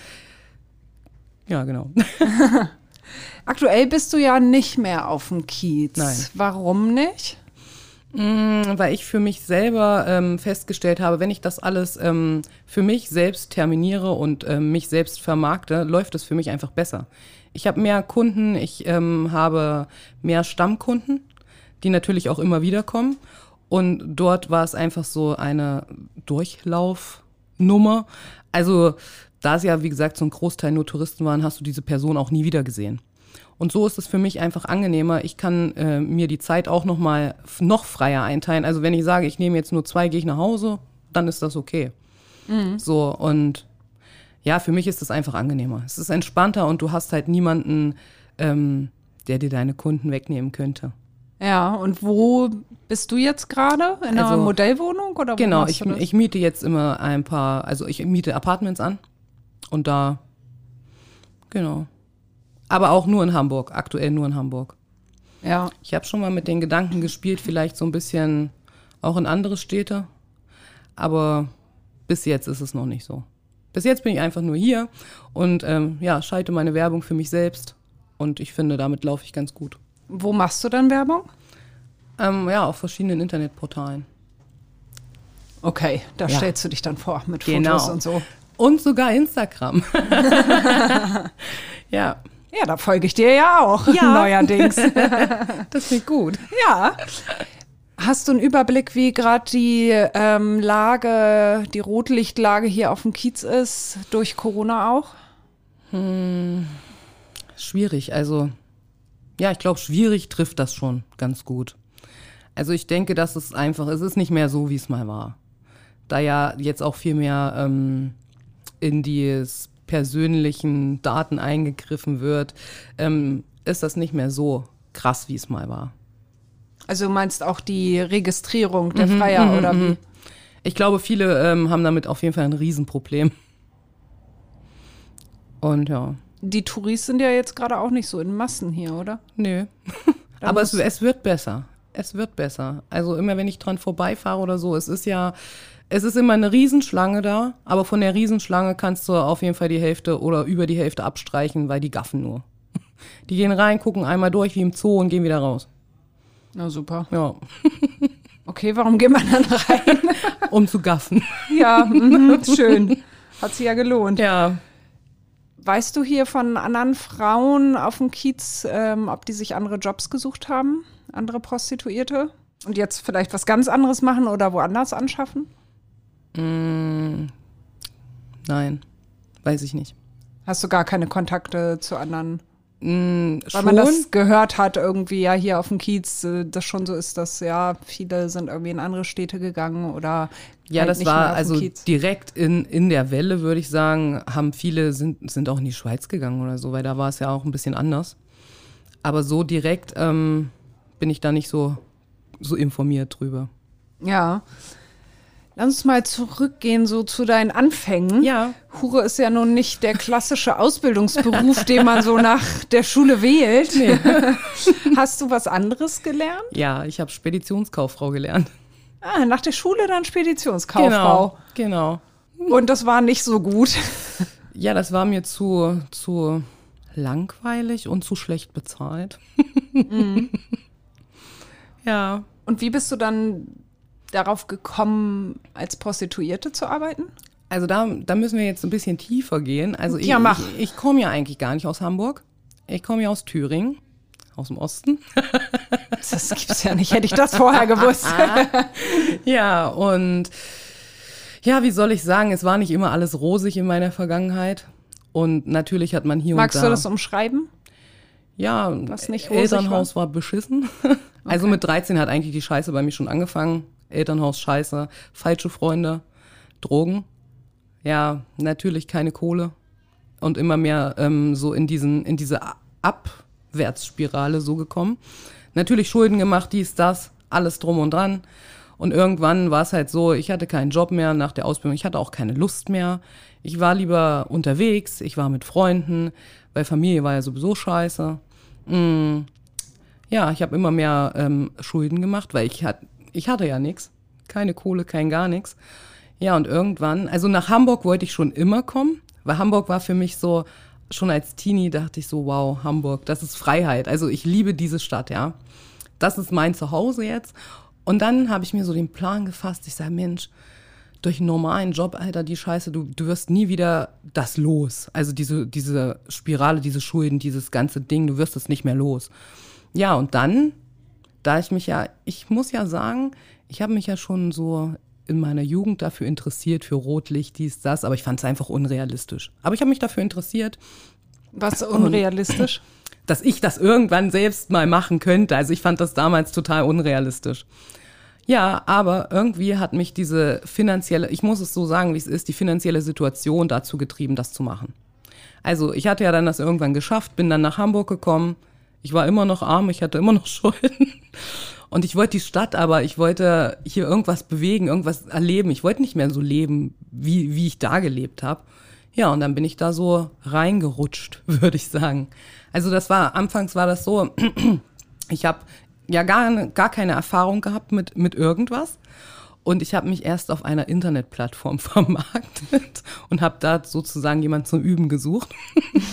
[SPEAKER 1] ja genau.
[SPEAKER 3] Aktuell bist du ja nicht mehr auf dem Kiez.
[SPEAKER 1] Nein.
[SPEAKER 3] Warum nicht?
[SPEAKER 1] Mm, Weil ich für mich selber ähm, festgestellt habe, wenn ich das alles ähm, für mich selbst terminiere und ähm, mich selbst vermarkte, läuft es für mich einfach besser. Ich habe mehr Kunden, ich ähm, habe mehr Stammkunden, die natürlich auch immer wieder kommen. Und dort war es einfach so eine Durchlaufnummer. Also da es ja, wie gesagt, so ein Großteil nur Touristen waren, hast du diese Person auch nie wieder gesehen. Und so ist es für mich einfach angenehmer. Ich kann äh, mir die Zeit auch noch mal noch freier einteilen. Also wenn ich sage, ich nehme jetzt nur zwei, gehe ich nach Hause, dann ist das okay. So und ja, für mich ist es einfach angenehmer. Es ist entspannter und du hast halt niemanden, ähm, der dir deine Kunden wegnehmen könnte.
[SPEAKER 3] Ja, und wo bist du jetzt gerade? In einer
[SPEAKER 1] Also-
[SPEAKER 3] Modellwohnung oder
[SPEAKER 1] Genau, ich,
[SPEAKER 3] das?
[SPEAKER 1] ich miete jetzt immer ein paar, also ich miete Apartments an und da, genau. Aber auch nur in Hamburg, aktuell nur in Hamburg.
[SPEAKER 3] ja.
[SPEAKER 1] Ich habe schon mal mit den Gedanken gespielt, vielleicht so ein bisschen auch in andere Städte, aber bis jetzt ist es noch nicht so. Bis jetzt bin ich einfach nur hier und ähm, ja, schalte meine Werbung für mich selbst und ich finde, damit laufe ich ganz gut.
[SPEAKER 3] Wo machst du dann Werbung?
[SPEAKER 1] Ähm, ja, auf verschiedenen Internetportalen.
[SPEAKER 3] Okay, da
[SPEAKER 1] Ja.
[SPEAKER 3] stellst du dich dann vor mit
[SPEAKER 1] Genau.
[SPEAKER 3] Fotos und so.
[SPEAKER 1] Und sogar Instagram. ja,
[SPEAKER 3] Ja, da folge ich dir ja auch
[SPEAKER 1] Ja.
[SPEAKER 3] neuerdings.
[SPEAKER 1] das klingt gut.
[SPEAKER 3] ja. Hast du einen Überblick, wie gerade die ähm, Lage, die Rotlichtlage hier auf dem Kiez ist, durch Corona auch?
[SPEAKER 1] Schwierig, also ja, ich glaube, schwierig trifft das schon ganz gut. Also ich denke, dass es einfach, es ist nicht mehr so, wie es mal war. Da ja jetzt auch viel mehr ähm, in die persönlichen Daten eingegriffen wird, ähm, ist das nicht mehr so krass, wie es mal war.
[SPEAKER 3] Also du meinst auch die Registrierung
[SPEAKER 1] Mhm,
[SPEAKER 3] der Freier oder wie?
[SPEAKER 1] Ich glaube, viele ähm, haben damit auf jeden Fall ein Riesenproblem. Und ja,
[SPEAKER 3] Die Touris sind ja jetzt gerade auch nicht so in Massen hier, oder?
[SPEAKER 1] nö. Aber es, es wird besser. Es wird besser. Also immer wenn ich dran vorbeifahre oder so, es ist ja, es ist immer eine Riesenschlange da, aber von der Riesenschlange kannst du auf jeden Fall die Hälfte oder über die Hälfte abstreichen, weil die gaffen nur. Die gehen rein, gucken einmal durch wie im Zoo und gehen wieder raus.
[SPEAKER 3] Na super.
[SPEAKER 1] Ja,
[SPEAKER 3] Okay, warum geht man dann rein?
[SPEAKER 1] um zu gaffen.
[SPEAKER 3] ja, mhm, schön. Hat sich ja gelohnt.
[SPEAKER 1] Ja,
[SPEAKER 3] Weißt du hier von anderen Frauen auf dem Kiez, ähm, ob die sich andere Jobs gesucht haben? Andere Prostituierte? Und jetzt vielleicht was ganz anderes machen oder woanders anschaffen?
[SPEAKER 1] Nein, weiß ich nicht.
[SPEAKER 3] Hast du gar keine Kontakte zu anderen?
[SPEAKER 1] Mm,
[SPEAKER 3] Weil
[SPEAKER 1] schon,
[SPEAKER 3] man das gehört hat, irgendwie ja hier auf dem Kiez, äh, das schon so ist, dass ja viele sind irgendwie in andere Städte gegangen oder
[SPEAKER 1] Ja,
[SPEAKER 3] halt
[SPEAKER 1] das war also
[SPEAKER 3] Kiez.
[SPEAKER 1] direkt in, in der Welle, würde ich sagen, haben viele sind, sind auch in die Schweiz gegangen oder so, weil da war es ja auch ein bisschen anders. Aber so direkt ähm, bin ich da nicht so, so informiert drüber.
[SPEAKER 3] Ja. Lass uns mal zurückgehen, so zu deinen Anfängen.
[SPEAKER 1] Ja.
[SPEAKER 3] Hure ist ja nun nicht der klassische Ausbildungsberuf, den man so nach der Schule wählt. Hast du was anderes gelernt?
[SPEAKER 1] Ja, ich habe Speditionskauffrau gelernt.
[SPEAKER 3] Ah, nach der Schule dann Speditionskauffrau.
[SPEAKER 1] Genau.
[SPEAKER 3] Und das war nicht so gut.
[SPEAKER 1] Ja, das war mir zu, zu langweilig und zu schlecht bezahlt. Ja.
[SPEAKER 3] Und wie bist du dann darauf gekommen, als Prostituierte zu arbeiten?
[SPEAKER 1] Also da, da müssen wir jetzt ein bisschen tiefer gehen. Also ich,
[SPEAKER 3] Ja, mach.
[SPEAKER 1] ich, ich komme ja eigentlich gar nicht aus Hamburg. Ich komme ja aus Thüringen, aus dem Osten.
[SPEAKER 3] Das gibt's ja nicht. Hätte ich das vorher gewusst.
[SPEAKER 1] Ja, und ja, wie soll ich sagen, es war nicht immer alles rosig in meiner Vergangenheit. Und natürlich hat man hier
[SPEAKER 3] Magst
[SPEAKER 1] und
[SPEAKER 3] du
[SPEAKER 1] da.
[SPEAKER 3] das umschreiben?
[SPEAKER 1] ja,
[SPEAKER 3] was nicht rosig
[SPEAKER 1] Elternhaus war, beschissen. Also mit 13 hat eigentlich die Scheiße bei mir schon angefangen. Elternhaus scheiße, falsche Freunde, Drogen. Ja, natürlich keine Kohle. Und immer mehr ähm, so in, diesen, in diese Abwärtsspirale so gekommen. Natürlich Schulden gemacht, dies, das, alles drum und dran. Und irgendwann war es halt so, ich hatte keinen Job mehr nach der Ausbildung, ich hatte auch keine Lust mehr. Ich war lieber unterwegs, ich war mit Freunden, weil Familie war ja sowieso scheiße. Mm. Ja, ich habe immer mehr ähm, Schulden gemacht, weil ich, hat, ich hatte ja nichts. Keine Kohle, kein gar nichts. Ja, und irgendwann, also nach Hamburg wollte ich schon immer kommen, weil Hamburg war für mich so, schon als Teenie dachte ich so, wow, Hamburg, das ist Freiheit. Also ich liebe diese Stadt, ja. Das ist mein Zuhause jetzt. Und dann habe ich mir so den Plan gefasst, ich sage, Mensch, durch einen normalen Job, Alter, die Scheiße, du, du wirst nie wieder das los. Also diese, diese Spirale, diese Schulden, dieses ganze Ding, du wirst es nicht mehr los. Ja, und dann, da ich mich ja, ich muss ja sagen, ich habe mich ja schon so in meiner Jugend dafür interessiert, für Rotlicht, dies, das, aber ich fand es einfach unrealistisch. Aber ich habe mich dafür interessiert,
[SPEAKER 3] Was unrealistisch?
[SPEAKER 1] dass ich das irgendwann selbst mal machen könnte. Also ich fand das damals total unrealistisch. Ja, aber irgendwie hat mich diese finanzielle, ich muss es so sagen, wie es ist, die finanzielle Situation dazu getrieben, das zu machen. Also ich hatte ja dann das irgendwann geschafft, bin dann nach Hamburg gekommen. Ich war immer noch arm, ich hatte immer noch Schulden. Und ich wollte die Stadt, aber ich wollte hier irgendwas bewegen, irgendwas erleben. Ich wollte nicht mehr so leben, wie, wie ich da gelebt habe. Ja, und dann bin ich da so reingerutscht, würde ich sagen. Also das war, anfangs war das so, ich habe ja gar, gar keine Erfahrung gehabt mit, mit irgendwas. Und ich habe mich erst auf einer Internetplattform vermarktet und habe da sozusagen jemand zum Üben gesucht.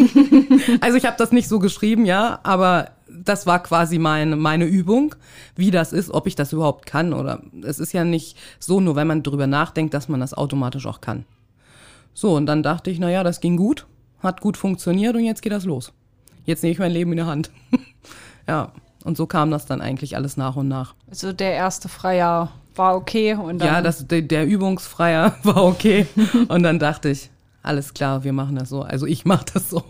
[SPEAKER 1] also ich habe das nicht so geschrieben, ja, aber das war quasi mein, meine Übung, wie das ist, ob ich das überhaupt kann oder es ist ja nicht so, nur wenn man drüber nachdenkt, dass man das automatisch auch kann. So, und dann dachte ich, naja, das ging gut, hat gut funktioniert und jetzt geht das los. Jetzt nehme ich mein Leben in die Hand. ja, und so kam das dann eigentlich alles nach und nach.
[SPEAKER 3] Also der erste Freier war okay und
[SPEAKER 1] Ja, das, der, der Übungsfreier war okay. und dann dachte ich, alles klar, wir machen das so. Also ich mache das so.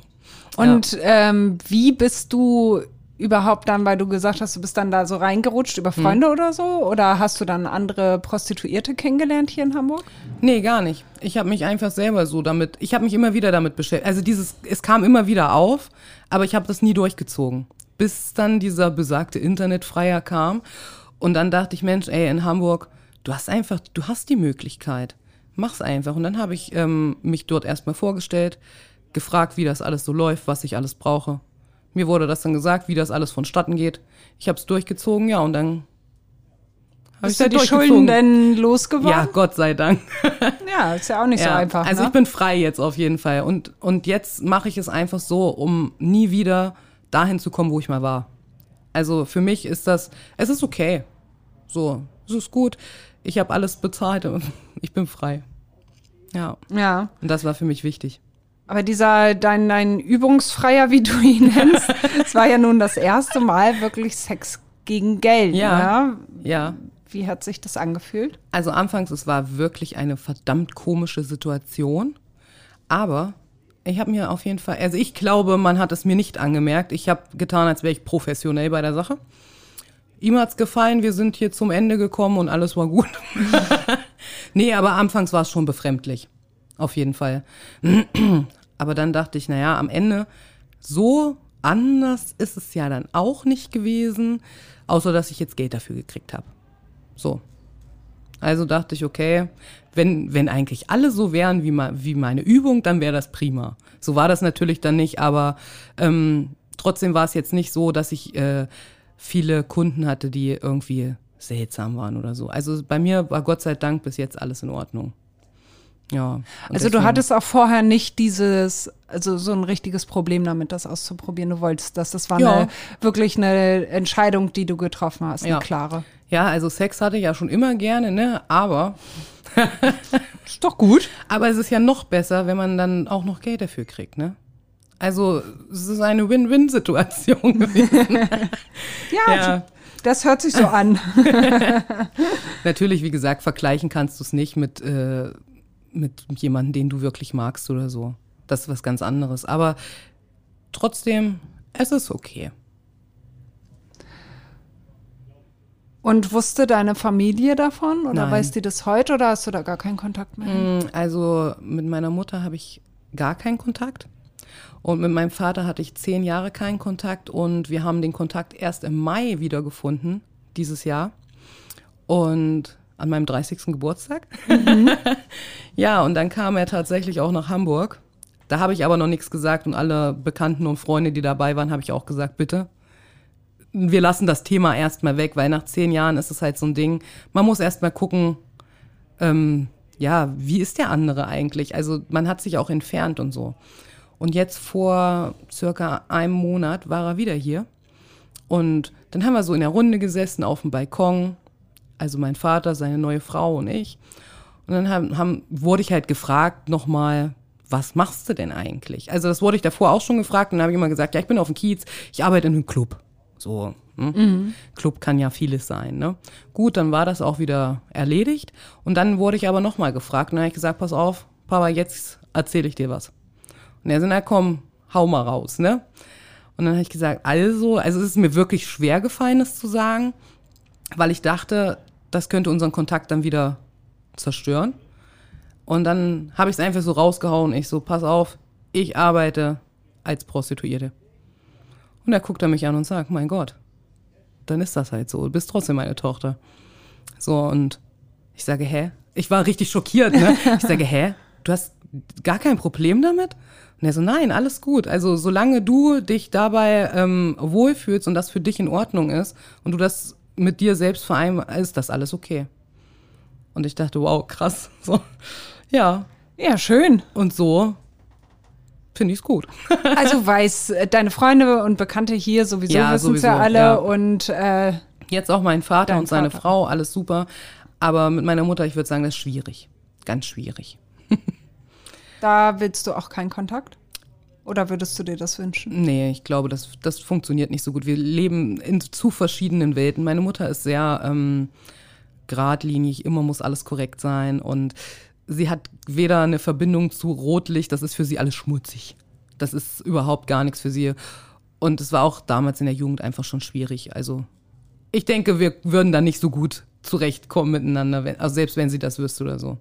[SPEAKER 3] Und ähm, wie bist du überhaupt dann, weil du gesagt hast, du bist dann da so reingerutscht über
[SPEAKER 1] Hm.
[SPEAKER 3] Freunde oder so? Oder hast du dann andere Prostituierte kennengelernt hier in Hamburg?
[SPEAKER 1] Nee, gar nicht. Ich habe mich einfach selber so damit, ich habe mich immer wieder damit beschäftigt. Also dieses, es kam immer wieder auf, aber ich habe das nie durchgezogen. Bis dann dieser besagte Internetfreier kam. Und dann dachte ich, Mensch, ey, in Hamburg, du hast einfach, du hast die Möglichkeit. Mach's einfach. Und dann habe ich ähm, mich dort erstmal vorgestellt, gefragt, wie das alles so läuft, was ich alles brauche. Mir wurde das dann gesagt, wie das alles vonstatten geht. Ich habe es durchgezogen, ja, und dann habe ich
[SPEAKER 3] du
[SPEAKER 1] halt
[SPEAKER 3] die. Schulden denn losgeworden?
[SPEAKER 1] Ja, Gott sei Dank.
[SPEAKER 3] Ja, ist ja auch nicht so einfach.
[SPEAKER 1] Also
[SPEAKER 3] ne?
[SPEAKER 1] ich bin frei jetzt auf jeden Fall. Und, und jetzt mache ich es einfach so, um nie wieder dahin zu kommen, wo ich mal war. Also für mich ist das, es ist okay. So, es ist gut. Ich habe alles bezahlt und ich bin frei. Ja,
[SPEAKER 3] ja.
[SPEAKER 1] und das war für mich wichtig.
[SPEAKER 3] Aber dieser, dein, dein Übungsfreier, wie du ihn nennst, es war ja nun das erste Mal wirklich Sex gegen Geld.
[SPEAKER 1] Ja.
[SPEAKER 3] Ja.
[SPEAKER 1] Ja,
[SPEAKER 3] Wie hat sich das angefühlt?
[SPEAKER 1] Also anfangs, es war wirklich eine verdammt komische Situation. Aber ich habe mir auf jeden Fall, also ich glaube, man hat es mir nicht angemerkt. Ich habe getan, als wäre ich professionell bei der Sache. Ihm hat's gefallen, wir sind hier zum Ende gekommen und alles war gut. nee, aber anfangs war es schon befremdlich. Auf jeden Fall. aber dann dachte ich, naja, am Ende, so anders ist es ja dann auch nicht gewesen, außer dass ich jetzt Geld dafür gekriegt habe. So. Also dachte ich, okay, wenn, wenn eigentlich alle so wären wie, ma, wie meine Übung, dann wäre das prima. So war das natürlich dann nicht, aber ähm, trotzdem war es jetzt nicht so, dass ich äh, viele Kunden hatte, die irgendwie seltsam waren oder so. Also bei mir war Gott sei Dank bis jetzt alles in Ordnung. Ja.
[SPEAKER 3] Also du
[SPEAKER 1] deswegen-
[SPEAKER 3] hattest auch vorher nicht dieses, also so ein richtiges Problem damit, das auszuprobieren. Du wolltest das. Das war
[SPEAKER 1] Ja.
[SPEAKER 3] eine, wirklich eine Entscheidung, die du getroffen hast, eine
[SPEAKER 1] Ja.
[SPEAKER 3] klare.
[SPEAKER 1] Ja, also Sex hatte ich ja schon immer gerne, ne? Aber,
[SPEAKER 3] Ist doch gut.
[SPEAKER 1] aber es ist ja noch besser, wenn man dann auch noch Geld dafür kriegt, ne? Also es ist eine Win-Win-Situation gewesen.
[SPEAKER 3] Ja,
[SPEAKER 1] ja.
[SPEAKER 3] das hört sich so an.
[SPEAKER 1] Natürlich, wie gesagt, vergleichen kannst du es nicht mit, äh, mit jemandem, den du wirklich magst oder so. Das ist was ganz anderes. Aber trotzdem, es ist okay.
[SPEAKER 3] Und wusste deine Familie davon oder
[SPEAKER 1] Nein.
[SPEAKER 3] weiß die das heute oder hast du da gar keinen Kontakt mehr?
[SPEAKER 1] Mm, Also mit meiner Mutter habe ich gar keinen Kontakt. Und mit meinem Vater hatte ich zehn Jahre keinen Kontakt und wir haben den Kontakt erst im Mai wiedergefunden, dieses Jahr. Und an meinem 30. Geburtstag. ja, und dann kam er tatsächlich auch nach Hamburg. Da habe ich aber noch nichts gesagt und alle Bekannten und Freunde, die dabei waren, habe ich auch gesagt, bitte. Wir lassen das Thema erstmal weg, weil nach zehn Jahren ist es halt so ein Ding. Man muss erstmal gucken, ähm, ja, wie ist der andere eigentlich? Also man hat sich auch entfernt und so. Und jetzt vor circa einem Monat war er wieder hier. Und dann haben wir so in der Runde gesessen auf dem Balkon. Also mein Vater, seine neue Frau und ich. Und dann haben, haben, wurde ich halt gefragt nochmal, was machst du denn eigentlich? Also das wurde ich davor auch schon gefragt und dann habe ich immer gesagt, ja, ich bin auf dem Kiez, ich arbeite in einem Club. So, hm? Club kann ja vieles sein, ne? Gut, dann war das auch wieder erledigt. Und dann wurde ich aber nochmal gefragt und dann habe ich gesagt, pass auf, Papa, jetzt erzähle ich dir was. Und er so, na komm, hau mal raus, ne? Und dann habe ich gesagt, also, also es ist mir wirklich schwer gefallen, das zu sagen, weil ich dachte, das könnte unseren Kontakt dann wieder zerstören. Und dann habe ich es einfach so rausgehauen. Ich so, pass auf, ich arbeite als Prostituierte. Und er guckt er mich an und sagt, mein Gott, dann ist das halt so. Du bist trotzdem meine Tochter. So, und ich sage, hä? Ich war richtig schockiert, ne? Ich sage, hä? Du hast gar kein Problem damit? Und er so, nein, alles gut. Also solange du dich dabei ähm, wohlfühlst und das für dich in Ordnung ist und du das mit dir selbst vereinbarst, ist das alles okay. Und ich dachte, wow, krass. So, ja.
[SPEAKER 3] Ja, schön.
[SPEAKER 1] Und so finde ich es gut.
[SPEAKER 3] Also weiß äh, deine Freunde und Bekannte hier sowieso
[SPEAKER 1] Ja,
[SPEAKER 3] wissen es ja alle
[SPEAKER 1] ja.
[SPEAKER 3] und äh,
[SPEAKER 1] Jetzt auch mein Vater und seine
[SPEAKER 3] Vater.
[SPEAKER 1] Frau, alles super. Aber mit meiner Mutter, ich würde sagen, das ist schwierig. Ganz schwierig.
[SPEAKER 3] da willst du auch keinen Kontakt? Oder würdest du dir das wünschen?
[SPEAKER 1] Nee, ich glaube, das, das funktioniert nicht so gut. Wir leben in zu verschiedenen Welten. Meine Mutter ist sehr ähm, geradlinig, immer muss alles korrekt sein. Und sie hat weder eine Verbindung zu Rotlicht, das ist für sie alles schmutzig. Das ist überhaupt gar nichts für sie. Und es war auch damals in der Jugend einfach schon schwierig. Also ich denke, wir würden da nicht so gut zurechtkommen miteinander, wenn, also selbst wenn sie das wüsste oder so.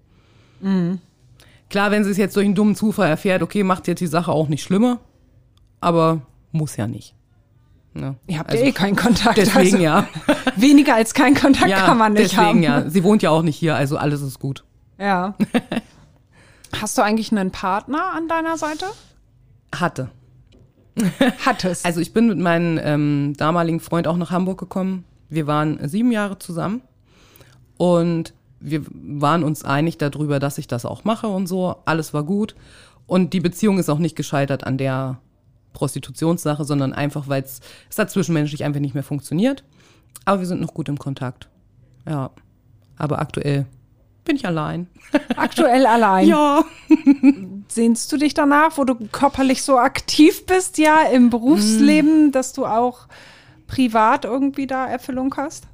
[SPEAKER 1] Klar, wenn sie es jetzt durch einen dummen Zufall erfährt, okay, macht jetzt die Sache auch nicht schlimmer, aber muss ja nicht. Ne?
[SPEAKER 3] Ihr habt
[SPEAKER 1] Also
[SPEAKER 3] ja eh keinen Kontakt.
[SPEAKER 1] Deswegen
[SPEAKER 3] also
[SPEAKER 1] ja.
[SPEAKER 3] Weniger als keinen Kontakt
[SPEAKER 1] ja.
[SPEAKER 3] kann man nicht
[SPEAKER 1] deswegen
[SPEAKER 3] haben.
[SPEAKER 1] ja. Sie wohnt ja auch nicht hier, also alles ist gut.
[SPEAKER 3] Ja. Hast du eigentlich einen Partner an deiner Seite?
[SPEAKER 1] Hatte.
[SPEAKER 3] Hattest.
[SPEAKER 1] Also ich bin mit meinem ähm, damaligen Freund auch nach Hamburg gekommen. Wir waren sieben Jahre zusammen und wir waren uns einig darüber, dass ich das auch mache und so. Alles war gut. Und die Beziehung ist auch nicht gescheitert an der Prostitutionssache, sondern einfach, weil es es hat zwischenmenschlich einfach nicht mehr funktioniert. Aber wir sind noch gut im Kontakt. Ja. Aber aktuell bin ich allein.
[SPEAKER 3] Aktuell allein.
[SPEAKER 1] Ja.
[SPEAKER 3] Sehnst du dich danach, wo du körperlich so aktiv bist, ja, im Berufsleben,
[SPEAKER 1] Mm.
[SPEAKER 3] dass du auch privat irgendwie da Erfüllung hast?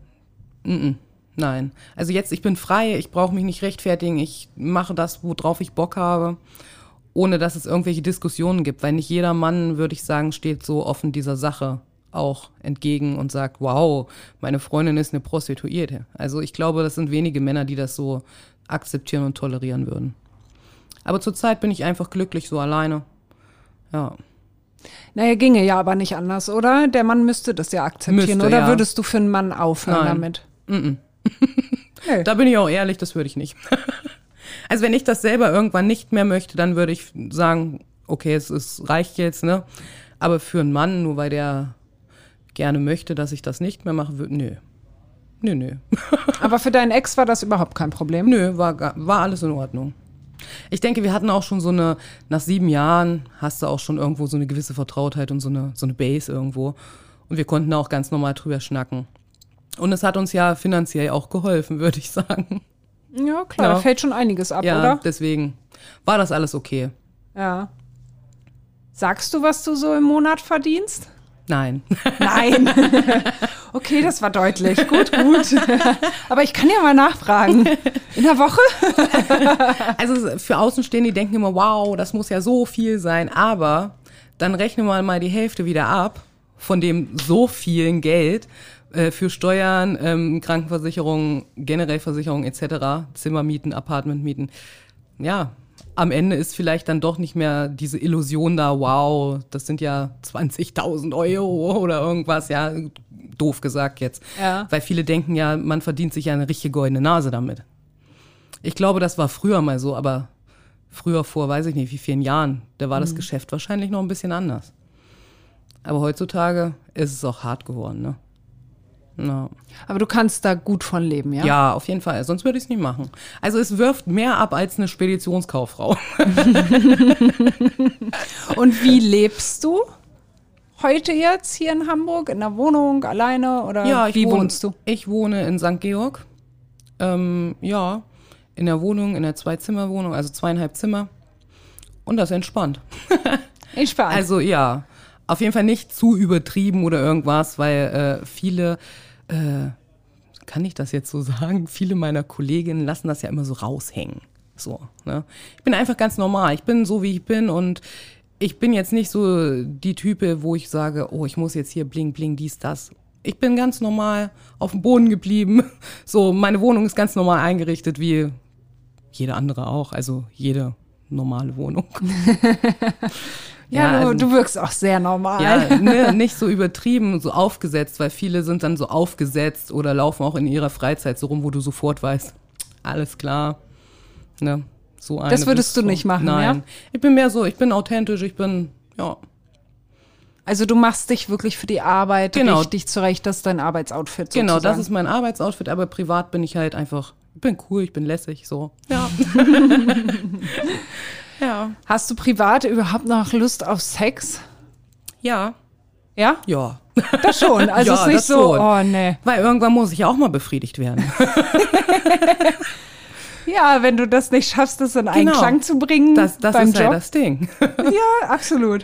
[SPEAKER 1] Nein. Also jetzt, ich bin frei, ich brauche mich nicht rechtfertigen, ich mache das, worauf ich Bock habe, ohne dass es irgendwelche Diskussionen gibt, weil nicht jeder Mann, würde ich sagen, steht so offen dieser Sache auch entgegen und sagt, wow, meine Freundin ist eine Prostituierte. Also ich glaube, das sind wenige Männer, die das so akzeptieren und tolerieren würden. Aber zurzeit bin ich einfach glücklich so alleine. Ja.
[SPEAKER 3] Naja, ginge ja aber nicht anders, oder? Der Mann müsste das ja akzeptieren.
[SPEAKER 1] Müsste,
[SPEAKER 3] oder
[SPEAKER 1] ja.
[SPEAKER 3] würdest du für einen Mann aufhören
[SPEAKER 1] Nein.
[SPEAKER 3] damit?
[SPEAKER 1] Da bin ich auch ehrlich, das würde ich nicht. also wenn ich das selber irgendwann nicht mehr möchte, dann würde ich sagen, okay, es, es reicht jetzt, ne? Aber für einen Mann, nur weil der gerne möchte, dass ich das nicht mehr mache, würde, nö. Nö, nö.
[SPEAKER 3] Aber für deinen Ex war das überhaupt kein Problem.
[SPEAKER 1] nö, war, war alles in Ordnung. Ich denke, wir hatten auch schon so eine, nach sieben Jahren hast du auch schon irgendwo so eine gewisse Vertrautheit und so eine, so eine Base irgendwo. Und wir konnten auch ganz normal drüber schnacken. Und es hat uns ja finanziell auch geholfen, würde ich sagen.
[SPEAKER 3] Ja, klar,
[SPEAKER 1] Ja.
[SPEAKER 3] da fällt schon einiges ab,
[SPEAKER 1] Ja,
[SPEAKER 3] oder?
[SPEAKER 1] deswegen war das alles okay.
[SPEAKER 3] Ja. Sagst du, was du so im Monat verdienst?
[SPEAKER 1] Nein.
[SPEAKER 3] Nein. okay, das war deutlich. Gut, gut. Aber ich kann ja mal nachfragen. In der Woche?
[SPEAKER 1] Also für Außenstehende, die denken immer, wow, das muss ja so viel sein. Aber dann rechnen wir mal die Hälfte wieder ab von dem so vielen Geld äh, für Steuern, ähm, Krankenversicherung, generell Versicherung etc., Zimmermieten, Apartmentmieten. Ja, am Ende ist vielleicht dann doch nicht mehr diese Illusion da, wow, das sind ja 20.000 Euro oder irgendwas, ja, doof gesagt jetzt.
[SPEAKER 3] Ja.
[SPEAKER 1] Weil viele denken ja, man verdient sich ja eine richtige goldene Nase damit. Ich glaube, das war früher mal so, aber früher vor, weiß ich nicht, wie vielen Jahren, da war das Geschäft wahrscheinlich noch ein bisschen anders. Aber heutzutage ist es auch hart geworden, ne? Ja.
[SPEAKER 3] Aber du kannst da gut von leben, ja?
[SPEAKER 1] ja, auf jeden Fall. Sonst würde ich es nicht machen. Also es wirft mehr ab als eine Speditionskauffrau.
[SPEAKER 3] Und wie lebst du heute jetzt hier in Hamburg? In der Wohnung, alleine oder
[SPEAKER 1] Ja, ich
[SPEAKER 3] wie
[SPEAKER 1] wohne,
[SPEAKER 3] wohnst du?
[SPEAKER 1] Ich wohne in St. Georg. Ähm, ja, in der Wohnung, in der Zwei-Zimmer-Wohnung, also zweieinhalb Zimmer. Und das entspannt.
[SPEAKER 3] Bin
[SPEAKER 1] Also ja, auf jeden Fall nicht zu übertrieben oder irgendwas, weil äh, viele, äh, kann ich das jetzt so sagen, viele meiner Kolleginnen lassen das ja immer so raushängen. So, ne? Ich bin einfach ganz normal. Ich bin so, wie ich bin und ich bin jetzt nicht so die Type, wo ich sage, oh, ich muss jetzt hier bling, bling, dies, das. Ich bin ganz normal auf dem Boden geblieben. So, meine Wohnung ist ganz normal eingerichtet, wie jede andere auch. Also jede normale Wohnung.
[SPEAKER 3] ja,
[SPEAKER 1] ja,
[SPEAKER 3] du,
[SPEAKER 1] also-
[SPEAKER 3] du wirkst auch sehr normal.
[SPEAKER 1] Ja, ne, nicht so übertrieben, so aufgesetzt, weil viele sind dann so aufgesetzt oder laufen auch in ihrer Freizeit so rum, wo du sofort weißt, alles klar. Ne, so eine
[SPEAKER 3] Das würdest du nicht machen,
[SPEAKER 1] Nein.
[SPEAKER 3] ja?
[SPEAKER 1] Ich bin mehr so, ich bin authentisch, ich bin, ja.
[SPEAKER 3] Also du machst dich wirklich für die Arbeit
[SPEAKER 1] Genau.
[SPEAKER 3] richtig zurecht, das ist dein Arbeitsoutfit sozusagen.
[SPEAKER 1] Genau, das ist mein Arbeitsoutfit, aber privat bin ich halt einfach, ich bin cool, ich bin lässig, so. Ja. ja.
[SPEAKER 3] Hast du privat überhaupt noch Lust auf Sex?
[SPEAKER 1] Ja.
[SPEAKER 3] Ja?
[SPEAKER 1] Ja.
[SPEAKER 3] Das schon. Also
[SPEAKER 1] Ja,
[SPEAKER 3] es ist nicht so,
[SPEAKER 1] schon.
[SPEAKER 3] oh nee.
[SPEAKER 1] Weil irgendwann muss ich ja auch mal befriedigt werden.
[SPEAKER 3] Ja, wenn du das nicht schaffst, das in
[SPEAKER 1] Genau.
[SPEAKER 3] Einklang zu bringen
[SPEAKER 1] Das, das
[SPEAKER 3] beim
[SPEAKER 1] ist
[SPEAKER 3] Job.
[SPEAKER 1] halt das Ding.
[SPEAKER 3] Ja, absolut.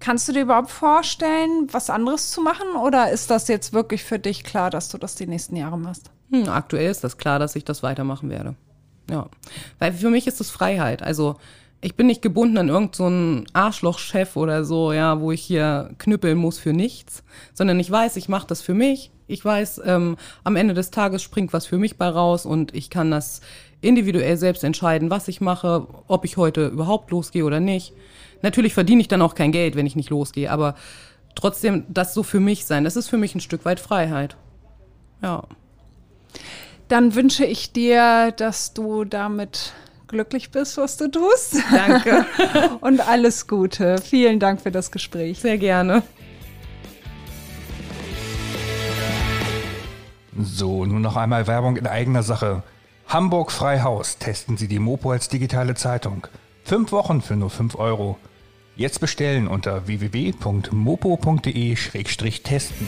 [SPEAKER 3] Kannst du dir überhaupt vorstellen, was anderes zu machen? Oder ist das jetzt wirklich für dich klar, dass du das die nächsten Jahre machst?
[SPEAKER 1] Hm, aktuell ist das klar, dass ich das weitermachen werde. Ja. Weil für mich ist es Freiheit. Also ich bin nicht gebunden an irgendeinen so Arschlochchef oder so, ja, wo ich hier knüppeln muss für nichts, sondern ich weiß, ich mache das für mich. Ich weiß, ähm, am Ende des Tages springt was für mich bei raus und ich kann das individuell selbst entscheiden, was ich mache, ob ich heute überhaupt losgehe oder nicht. Natürlich verdiene ich dann auch kein Geld, wenn ich nicht losgehe, aber trotzdem das so für mich sein, das ist für mich ein Stück weit Freiheit. Ja.
[SPEAKER 3] Dann wünsche ich dir, dass du damit glücklich bist, was du tust.
[SPEAKER 1] Danke.
[SPEAKER 3] Und alles Gute. Vielen Dank für das Gespräch.
[SPEAKER 1] Sehr gerne.
[SPEAKER 2] So, nun noch einmal Werbung in eigener Sache. Hamburg Freihaus. Testen Sie die Mopo als digitale Zeitung. Fünf Wochen für nur 5 Euro. Jetzt bestellen unter www.mopo.de-testen.